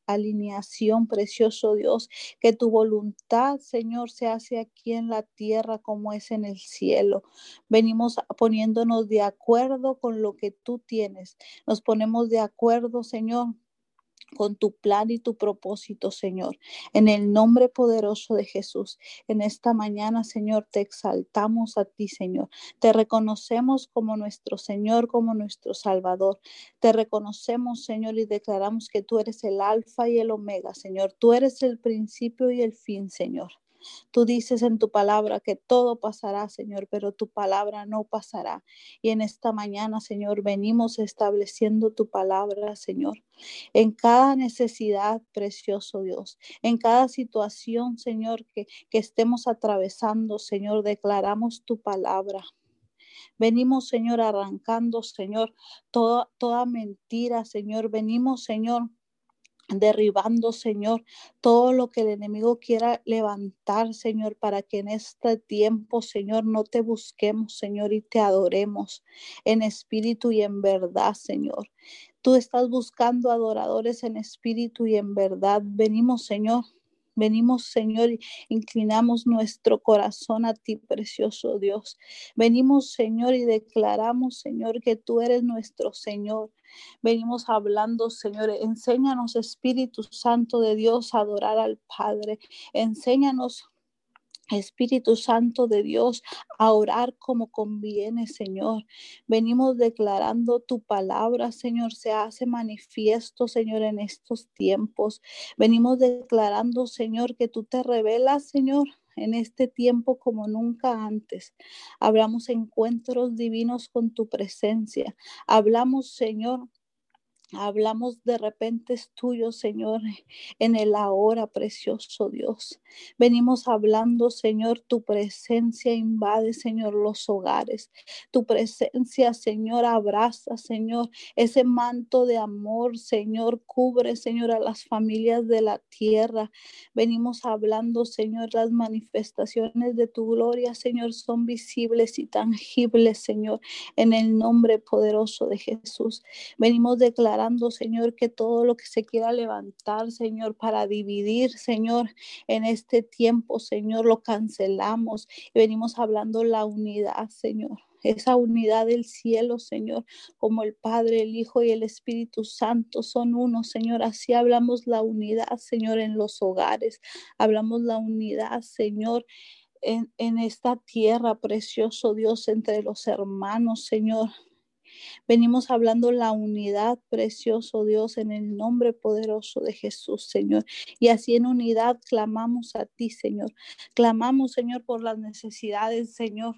alineación, precioso Dios, que tu voluntad, Señor, se hace aquí en la tierra como es en el cielo. Venimos poniéndonos de acuerdo con lo que tú tienes. Nos ponemos de acuerdo, Señor con tu plan y tu propósito, Señor. En el nombre poderoso de Jesús, en esta mañana, Señor, te exaltamos a ti, Señor. Te reconocemos como nuestro Señor, como nuestro Salvador. Te reconocemos, Señor, y declaramos que tú eres el alfa y el omega, Señor. Tú eres el principio y el fin, Señor. Tú dices en tu palabra que todo pasará, Señor, pero tu palabra no pasará. Y en esta mañana, Señor, venimos estableciendo tu palabra, Señor. En cada necesidad, precioso Dios, en cada situación, Señor, que, que estemos atravesando, Señor, declaramos tu palabra. Venimos, Señor, arrancando, Señor, toda, toda mentira, Señor. Venimos, Señor, derribando, Señor, todo lo que el enemigo quiera levantar, Señor, para que en este tiempo, Señor, no te busquemos, Señor, y te adoremos en espíritu y en verdad, Señor. Tú estás buscando adoradores en espíritu y en verdad. Venimos, Señor, Venimos, Señor, inclinamos nuestro corazón a ti, precioso Dios. Venimos, Señor, y declaramos, Señor, que tú eres nuestro Señor. Venimos hablando, Señor, enséñanos, Espíritu Santo de Dios, a adorar al Padre. Enséñanos, Espíritu Santo de Dios, a orar como conviene, Señor. Venimos declarando tu palabra, Señor, se hace manifiesto, Señor, en estos tiempos. Venimos declarando, Señor, que tú te revelas, Señor, en este tiempo como nunca antes. Hablamos encuentros divinos con tu presencia. Hablamos, Señor, Hablamos de repente es tuyo, Señor, en el ahora, precioso Dios. Venimos hablando, Señor, tu presencia invade, Señor, los hogares. Tu presencia, Señor, abraza, Señor, ese manto de amor, Señor, cubre, Señor, a las familias de la tierra. Venimos hablando, Señor, las manifestaciones de tu gloria, Señor, son visibles y tangibles, Señor, en el nombre poderoso de Jesús. Venimos declarando Señor, que todo lo que se quiera levantar, Señor, para dividir, Señor, en este tiempo, Señor, lo cancelamos y venimos hablando la unidad, Señor esa unidad del cielo, Señor, como el Padre, el Hijo y el Espíritu Santo son uno, Señor. Así hablamos la unidad, Señor, en los hogares. Hablamos la unidad, Señor. En, en esta tierra, precioso Dios, entre los hermanos, Señor, Venimos hablando la unidad, precioso Dios, en el nombre poderoso de Jesús, Señor. Y así en unidad clamamos a ti, Señor. Clamamos, Señor, por las necesidades, Señor.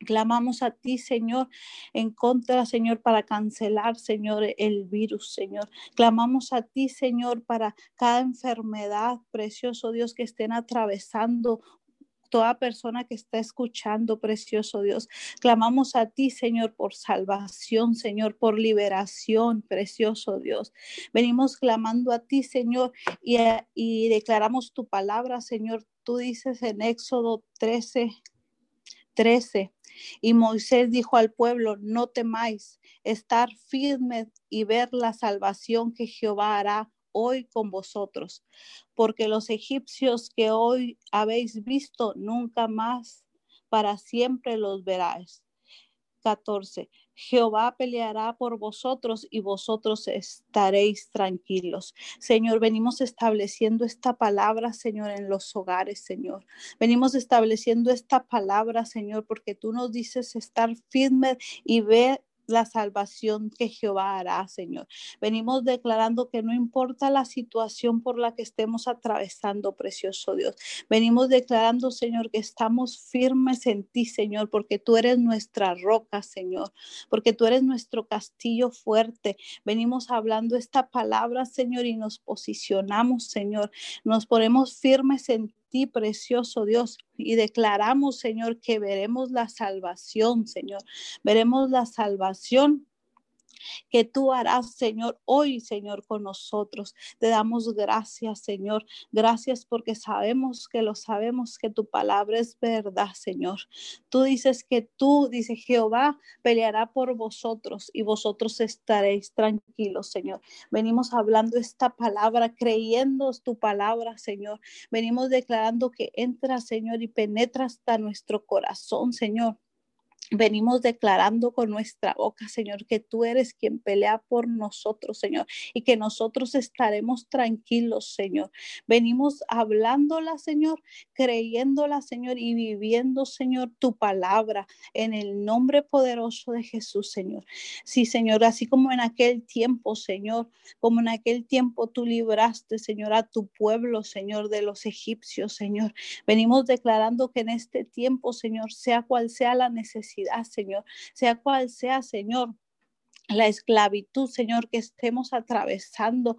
Clamamos a ti, Señor, en contra, Señor, para cancelar, Señor, el virus, Señor. Clamamos a ti, Señor, para cada enfermedad, precioso Dios, que estén atravesando toda persona que está escuchando, precioso Dios. Clamamos a ti, Señor, por salvación, Señor, por liberación, precioso Dios. Venimos clamando a ti, Señor, y, declaramos tu palabra, Señor. Tú dices en Éxodo 13, 13. Y Moisés dijo al pueblo, no temáis, estar firmes y ver la salvación que Jehová hará hoy con vosotros, porque los egipcios que hoy habéis visto, nunca más para siempre los veráis. 14. Jehová peleará por vosotros y vosotros estaréis tranquilos. Señor, venimos estableciendo esta palabra, Señor, en los hogares, Señor. Venimos estableciendo esta palabra, Señor, porque tú nos dices estar firme y ver la salvación que Jehová hará, Señor. Venimos declarando que no importa la situación por la que estemos atravesando, precioso Dios. Venimos declarando, Señor, que estamos firmes en ti, Señor, porque tú eres nuestra roca, Señor, porque tú eres nuestro castillo fuerte. Venimos hablando esta palabra, Señor, y nos posicionamos, Señor. Nos ponemos firmes en ti precioso Dios, y declaramos, Señor, que veremos la salvación, Señor. Veremos la salvación que tú harás, Señor, hoy, Señor, con nosotros. Te damos gracias, Señor. Gracias porque sabemos que lo sabemos, que tu palabra es verdad, Señor. Tú dices que tú, dice Jehová, peleará por vosotros y vosotros estaréis tranquilos, Señor. Venimos hablando esta palabra, creyendo tu palabra, Señor. Venimos declarando que entra, Señor, y penetra hasta nuestro corazón, Señor. Venimos declarando con nuestra boca, Señor, que tú eres quien pelea por nosotros, Señor, y que nosotros estaremos tranquilos, Señor. Venimos hablándola, Señor, creyéndola, Señor, y viviendo, Señor, tu palabra en el nombre poderoso de Jesús, Señor. Sí, Señor, así como en aquel tiempo, Señor, como en aquel tiempo tú libraste, Señor, a tu pueblo, Señor, de los egipcios, Señor. Venimos declarando que en este tiempo, Señor, sea cual sea la necesidad, Señor, sea cual sea, Señor, la esclavitud, Señor, que estemos atravesando,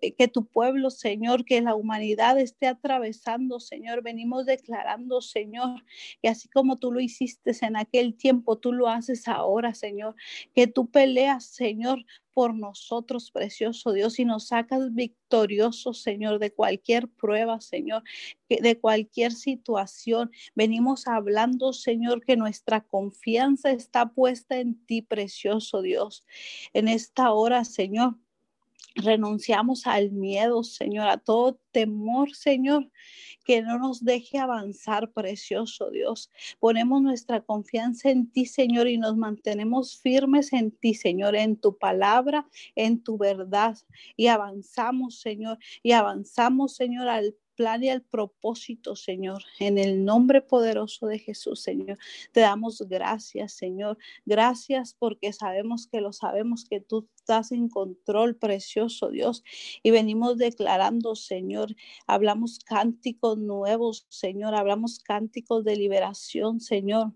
eh, que tu pueblo, Señor, que la humanidad esté atravesando, Señor. Venimos declarando, Señor, que así como tú lo hiciste en aquel tiempo, tú lo haces ahora, Señor. Que tú peleas, Señor, por nosotros, precioso Dios, y nos sacas victoriosos, Señor, de cualquier prueba, Señor, de cualquier situación. Venimos hablando, Señor, que nuestra confianza está puesta en ti, precioso Dios. En esta hora, Señor, Renunciamos al miedo, Señor, a todo temor, Señor, que no nos deje avanzar, precioso Dios. Ponemos nuestra confianza en ti, Señor, y nos mantenemos firmes en ti, Señor, en tu palabra, en tu verdad. Y avanzamos, Señor, y avanzamos, Señor, al plan y al propósito, Señor. En el nombre poderoso de Jesús, Señor. Te damos gracias, Señor. Gracias porque sabemos que lo sabemos que tú estás en control, precioso Dios. Y venimos declarando, Señor, hablamos cánticos nuevos, Señor. Hablamos cánticos de liberación, Señor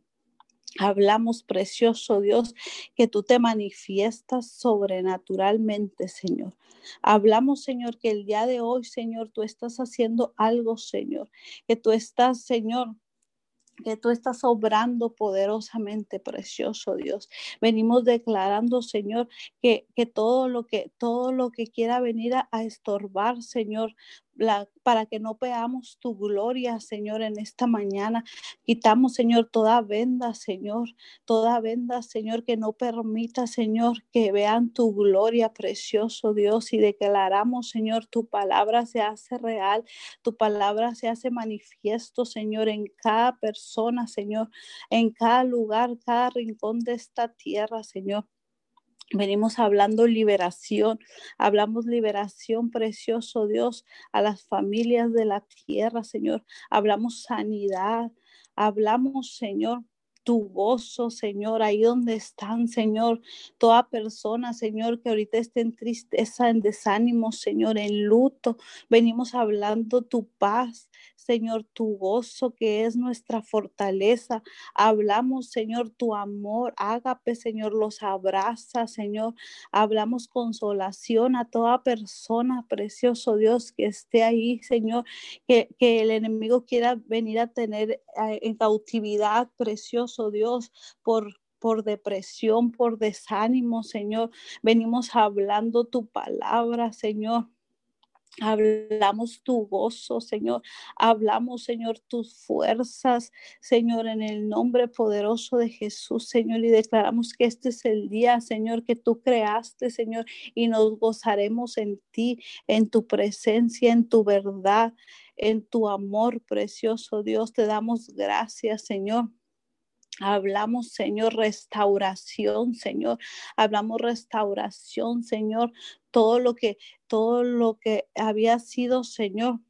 Hablamos, precioso Dios, que tú te manifiestas sobrenaturalmente, Señor. Hablamos, Señor, que el día de hoy, Señor, tú estás haciendo algo, Señor. Que tú estás, Señor, que tú estás obrando poderosamente, precioso Dios. Venimos declarando, Señor, que, que todo lo que todo lo que quiera venir a, a estorbar, Señor, para que no veamos tu gloria, Señor, en esta mañana. Quitamos, Señor, toda venda, Señor, toda venda, Señor, que no permita, Señor, que vean tu gloria, precioso Dios, y declaramos, Señor, tu palabra se hace real, tu palabra se hace manifiesto, Señor, en cada persona, Señor, en cada lugar, cada rincón de esta tierra, Señor. Venimos hablando liberación, hablamos liberación, precioso Dios, a las familias de la tierra, Señor. Hablamos sanidad, hablamos, Señor, tu gozo, Señor, ahí donde están, Señor, toda persona, Señor, que ahorita esté en tristeza, en desánimo, Señor, en luto. Venimos hablando tu paz, Señor, tu gozo que es nuestra fortaleza. Hablamos, Señor, tu amor, ágape, Señor, los abraza, Señor. Hablamos consolación a toda persona, precioso Dios, que esté ahí, Señor, que, que el enemigo quiera venir a tener eh, en cautividad, precioso Dios, por por depresión, por desánimo, Señor. Venimos hablando tu palabra, Señor. Hablamos tu gozo, Señor. Hablamos, Señor, tus fuerzas, Señor, en el nombre poderoso de Jesús, Señor. Y declaramos que este es el día, Señor, que tú creaste, Señor, y nos gozaremos en ti, en tu presencia, en tu verdad, en tu amor precioso. Dios, te damos gracias, Señor. Hablamos, Señor, restauración, Señor. Hablamos restauración, Señor. Todo lo que, todo lo que había sido, Señor,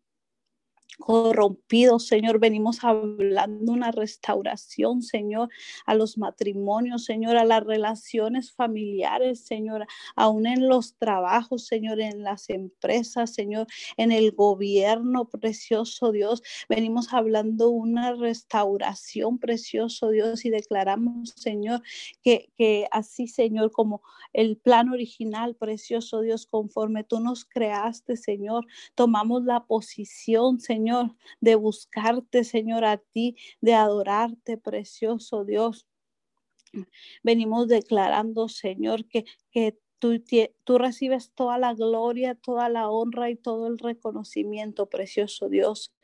corrompidos, Señor. Venimos hablando una restauración, Señor, a los matrimonios, Señor, a las relaciones familiares, Señor, aún en los trabajos, Señor, en las empresas, Señor, en el gobierno, precioso Dios. Venimos hablando una restauración, precioso Dios, y declaramos, Señor, que, que así, Señor, como el plan original, precioso Dios, conforme tú nos creaste, Señor, tomamos la posición, Señor de buscarte, Señor, a ti, de adorarte, precioso Dios. Venimos declarando, Señor, que, que Tú, tú, recibes toda la gloria, toda la honra y todo el reconocimiento, precioso Dios.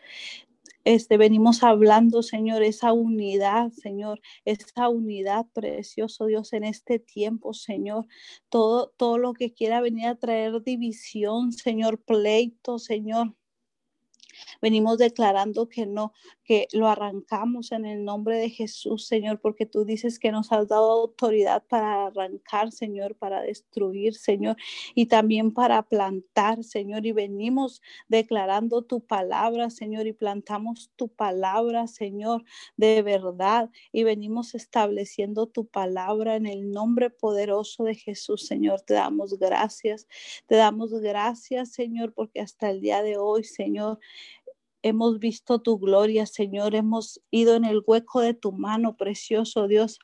Este, venimos hablando, Señor, esa unidad, Señor, esa unidad, precioso Dios, en este tiempo, Señor. Todo, todo lo que quiera venir a traer división, Señor, pleito, Señor. Venimos declarando que no, que lo arrancamos en el nombre de Jesús, Señor, porque tú dices que nos has dado autoridad para arrancar, Señor, para destruir, Señor, y también para plantar, Señor. Y venimos declarando tu palabra, Señor, y plantamos tu palabra, Señor, de verdad. Y venimos estableciendo tu palabra en el nombre poderoso de Jesús, Señor. Te damos gracias. Te damos gracias, Señor, porque hasta el día de hoy, Señor, Hemos visto tu gloria, Señor. Hemos ido en el hueco de tu mano, precioso Dios.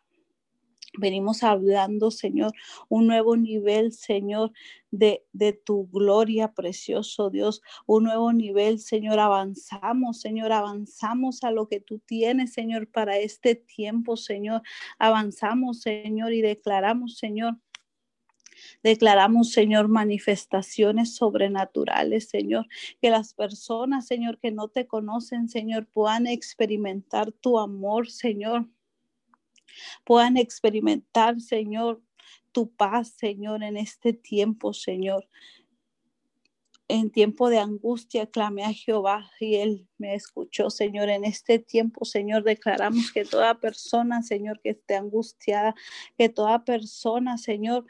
Venimos hablando, Señor, un nuevo nivel, Señor, de, de, tu gloria, precioso Dios. Un nuevo nivel, Señor. Avanzamos, Señor. Avanzamos a lo que tú tienes, Señor, para este tiempo, Señor. Avanzamos, Señor, y declaramos, Señor, Declaramos, Señor, manifestaciones sobrenaturales, Señor, que las personas, Señor, que no te conocen, Señor, puedan experimentar tu amor, Señor. Puedan experimentar, Señor, tu paz, Señor, en este tiempo, Señor. En tiempo de angustia clamé a Jehová y él me escuchó, Señor. En este tiempo, Señor, declaramos que toda persona, Señor, que esté angustiada, que toda persona, Señor,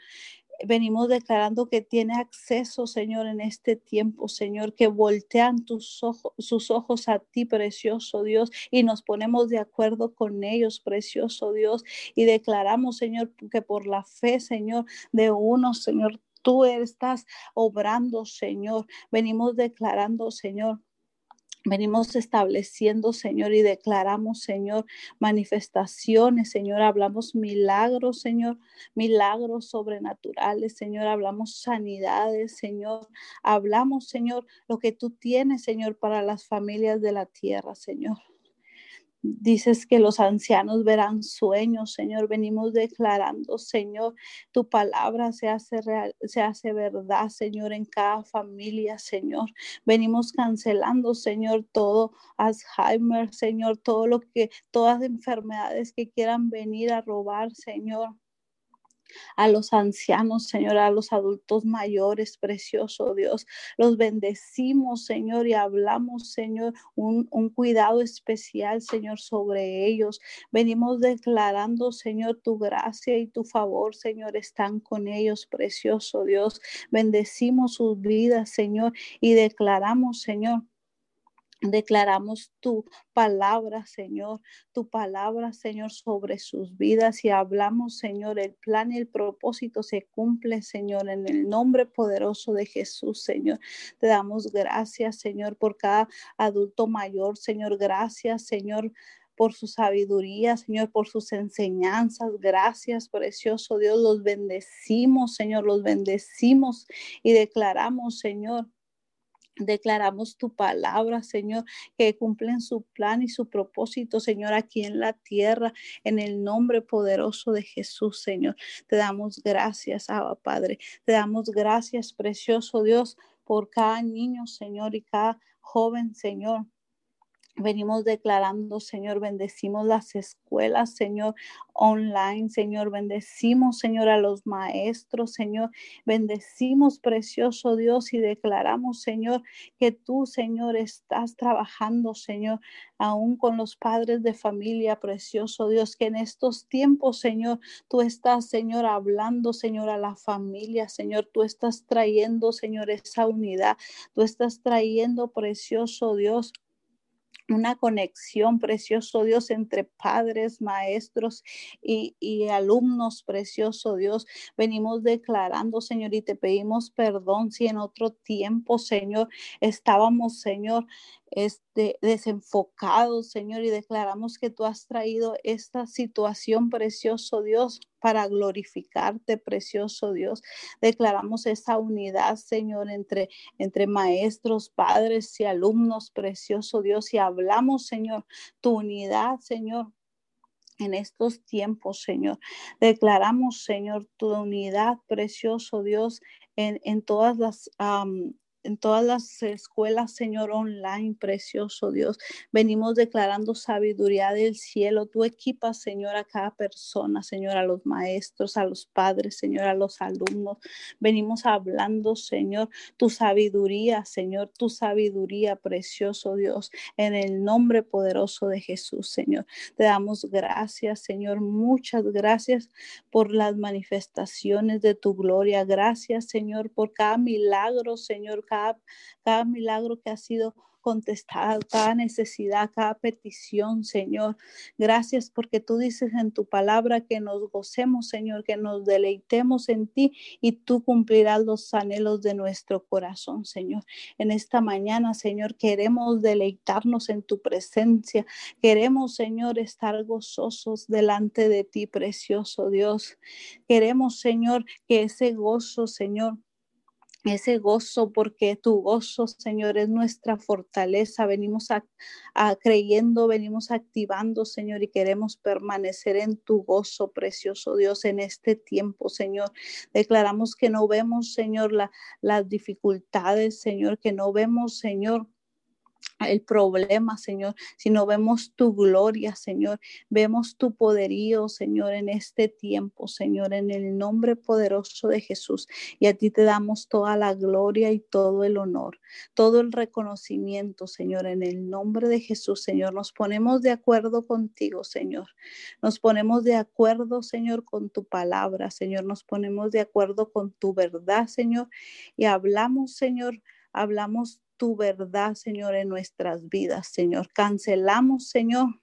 venimos declarando que tiene acceso, Señor, en este tiempo, Señor, que voltean tus ojos, sus ojos a ti, precioso Dios, y nos ponemos de acuerdo con ellos, precioso Dios, y declaramos, Señor, que por la fe, Señor, de uno, Señor, tú estás obrando, Señor. Venimos declarando, Señor, Venimos estableciendo, Señor, y declaramos, Señor, manifestaciones, Señor. Hablamos milagros, Señor, milagros sobrenaturales, Señor. Hablamos sanidades, Señor. Hablamos, Señor, lo que tú tienes, Señor, para las familias de la tierra, Señor. Dices que los ancianos verán sueños, Señor. Venimos declarando, Señor, tu palabra se hace real, se hace verdad, Señor, en cada familia, Señor. Venimos cancelando, Señor, todo Alzheimer, Señor, todo lo que, todas enfermedades que quieran venir a robar, Señor a los ancianos, Señor, a los adultos mayores, precioso Dios. Los bendecimos, Señor, y hablamos, Señor, un, un, cuidado especial, Señor, sobre ellos. Venimos declarando, Señor, tu gracia y tu favor, Señor, están con ellos, precioso Dios. Bendecimos sus vidas, Señor, y declaramos, Señor, Declaramos tu palabra, Señor, tu palabra, Señor, sobre sus vidas y hablamos, Señor, el plan y el propósito se cumple, Señor, en el nombre poderoso de Jesús, Señor. Te damos gracias, Señor, por cada adulto mayor, Señor. Gracias, Señor por su sabiduría, Señor, por sus enseñanzas. Gracias, precioso Dios. Los bendecimos, Señor, los bendecimos y declaramos, Señor, Declaramos tu palabra, Señor, que cumplen su plan y su propósito, Señor, aquí en la tierra, en el nombre poderoso de Jesús, Señor. Te damos gracias, Abba Padre. Te damos gracias, precioso Dios, por cada niño, Señor, y cada joven, Señor Venimos declarando, Señor, bendecimos las escuelas, Señor, online, Señor, bendecimos, Señor, a los maestros, Señor, bendecimos, precioso Dios, y declaramos, Señor, que tú, Señor, estás trabajando, Señor, aún con los padres de familia, precioso Dios, que en estos tiempos, Señor, tú estás, Señor, hablando, Señor, a la familia, Señor, tú estás trayendo, Señor, esa unidad, tú estás trayendo, precioso Dios, una conexión, precioso Dios, entre padres, maestros y, alumnos, precioso Dios. Venimos declarando, Señor, y te pedimos perdón si en otro tiempo, Señor, estábamos, Señor, este, desenfocados, Señor, y declaramos que tú has traído esta situación, precioso Dios, para glorificarte, precioso Dios. Declaramos esa unidad, Señor, entre, entre maestros, padres y alumnos, precioso Dios, y hablamos, Señor, tu unidad, Señor, en estos tiempos, Señor. Declaramos, Señor, tu unidad, precioso Dios, en, en todas las en todas las escuelas, Señor, online, precioso Dios. Venimos declarando sabiduría del cielo. Tú equipas, Señor, a cada persona, Señor, a los maestros, a los padres, Señor, a los alumnos. Venimos hablando, Señor, tu sabiduría, Señor, tu sabiduría, precioso Dios, en el nombre poderoso de Jesús, Señor. Te damos gracias, Señor, muchas gracias por las manifestaciones de tu gloria. Gracias, Señor, por cada milagro, Señor, cada, milagro que ha sido contestado, cada necesidad, cada petición, Señor. Gracias porque tú dices en tu palabra que nos gocemos, Señor, que nos deleitemos en ti y tú cumplirás los anhelos de nuestro corazón, Señor. En esta mañana, Señor, queremos deleitarnos en tu presencia. Queremos, Señor, estar gozosos delante de ti, precioso Dios. Queremos, Señor, que ese gozo, Señor, ese gozo, porque tu gozo, Señor, es nuestra fortaleza. Venimos a, creyendo, venimos activando, Señor, y queremos permanecer en tu gozo, precioso Dios, en este tiempo, Señor. Declaramos que no vemos, Señor, las dificultades, Señor, que no vemos, Señor, el problema, Señor, sino vemos tu gloria, Señor, vemos tu poderío, Señor, en este tiempo, Señor, en el nombre poderoso de Jesús. Y a ti te damos toda la gloria y todo el honor, todo el reconocimiento, Señor, en el nombre de Jesús, Señor. Nos ponemos de acuerdo contigo, Señor. Nos ponemos de acuerdo, Señor, con tu palabra, Señor. Nos ponemos de acuerdo con tu verdad, Señor. Y hablamos, Señor, hablamos tu verdad, Señor, en nuestras vidas, Señor. Cancelamos, Señor,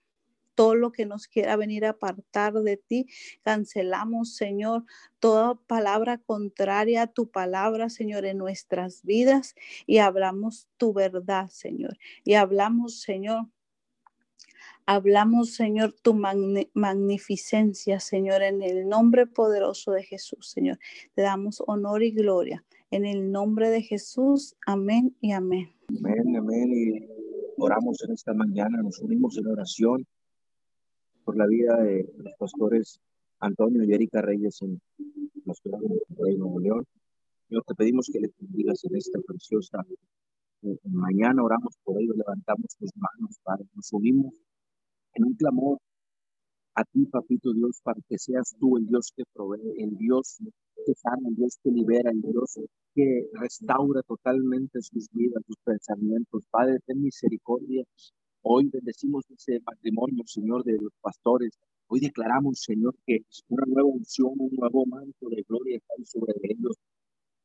todo lo que nos quiera venir a apartar de ti. Cancelamos, Señor, toda palabra contraria a tu palabra, Señor, en nuestras vidas y hablamos tu verdad, Señor. Y hablamos, Señor, Hablamos, Señor, tu magnificencia, Señor, en el nombre poderoso de Jesús, Señor. Te damos honor y gloria. En el nombre de Jesús, amén y amén. Amén, amén. Y oramos en esta mañana, nos unimos en oración por la vida de los pastores Antonio y Erika Reyes en la ciudad de Nuevo León. Señor, te pedimos que les bendigas en esta preciosa eh, mañana. Oramos por ellos, levantamos tus manos, Padre. Nos unimos en un clamor a ti, papito Dios, para que seas tú el Dios que provee, el Dios que sana, el Dios que libera, el Dios que restaura totalmente sus vidas, sus pensamientos. Padre, ten misericordia. Hoy bendecimos ese patrimonio, Señor, de los pastores. Hoy declaramos, Señor, que una nueva unción, un nuevo manto de gloria está sobre ellos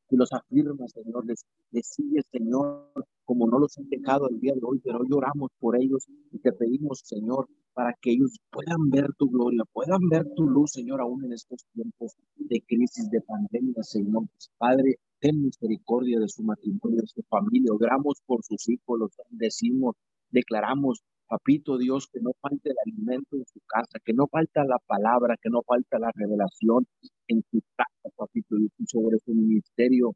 y los afirma, Señor, les, sigue, Señor, como no los han dejado el día de hoy, pero hoy oramos por ellos y te pedimos, Señor, para que ellos puedan ver tu gloria, puedan ver tu luz, Señor, aún en estos tiempos de crisis, de pandemia, Señor. Padre, ten misericordia de su matrimonio, de su familia. Oramos por sus hijos, los decimos, declaramos Papito Dios, que no falte el alimento en su casa, que no falta la palabra, que no falta la revelación en su casa, Papito Dios, sobre su ministerio.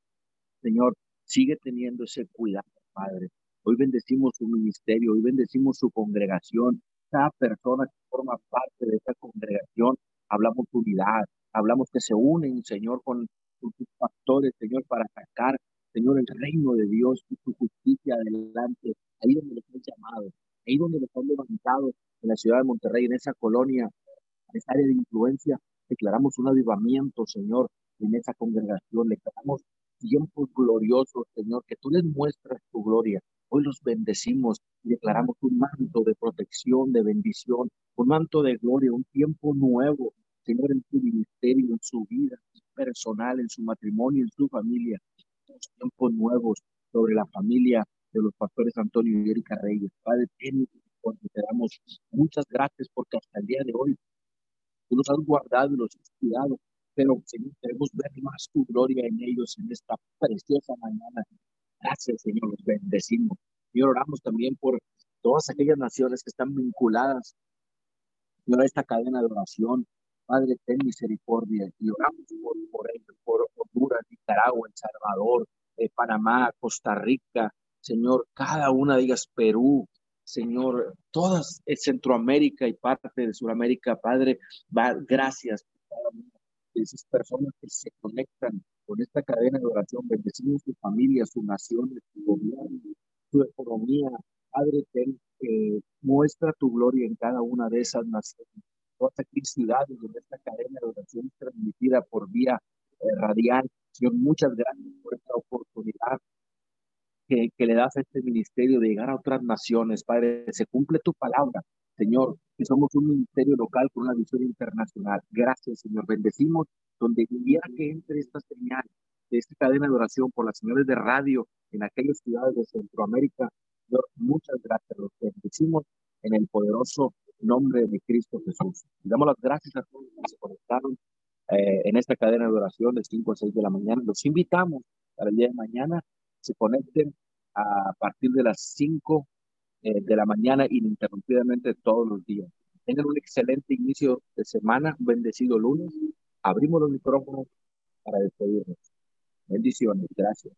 Señor, sigue teniendo ese cuidado, Padre. Hoy bendecimos su ministerio, hoy bendecimos su congregación. Cada persona que forma parte de esta congregación, hablamos unidad, hablamos que se unen, Señor, con, sus pastores, Señor, para sacar, Señor, el reino de Dios y su justicia adelante, ahí donde los han llamado ahí donde nos han levantado en la ciudad de Monterrey, en esa colonia, en esa área de influencia, declaramos un avivamiento, Señor, en esa congregación, declaramos tiempos gloriosos, Señor, que tú les muestras tu gloria. Hoy los bendecimos y declaramos un manto de protección, de bendición, un manto de gloria, un tiempo nuevo, Señor, en su ministerio, en su vida personal, en su matrimonio, en su familia. Tiempos nuevos sobre la familia de los pastores Antonio y Erika Reyes. Padre, te damos muchas gracias porque hasta el día de hoy tú los has guardado y los has cuidado, pero Señor, queremos ver más tu gloria en ellos en esta preciosa mañana. Gracias, Señor, los bendecimos. Y oramos también por todas aquellas naciones que están vinculadas a esta cadena de oración. Padre, ten misericordia y oramos por, por ellos, por Honduras, Nicaragua, El Salvador, eh, Panamá, Costa Rica, Señor, cada una de ellas, Perú, Señor, todas Centroamérica y parte de Sudamérica, Padre, va, gracias por esas personas que se conectan con esta cadena de oración, bendecimos su familia, su nación, su gobierno, su economía. Padre, ten, muestra tu gloria en cada una de esas naciones, todas aquellas ciudades donde esta cadena de oración es transmitida por vía eh, radial. Señor, muchas gracias por esta oportunidad que, le das a este ministerio de llegar a otras naciones, Padre. Se cumple tu palabra, Señor, que somos un ministerio local con una visión internacional. Gracias, Señor. Bendecimos donde quiera que entre esta señal de esta cadena de oración por las señales de radio en aquellas ciudades de Centroamérica. Señor, muchas gracias. Los bendecimos en el poderoso nombre de Cristo Jesús. Le damos las gracias a todos los que se conectaron eh, en esta cadena de oración de 5 a 6 de la mañana. Los invitamos para el día de mañana se conecten a partir de las 5 eh, de la mañana ininterrumpidamente todos los días. Tengan un excelente inicio de semana, un bendecido lunes. Abrimos los micrófonos para despedirnos. Bendiciones, gracias.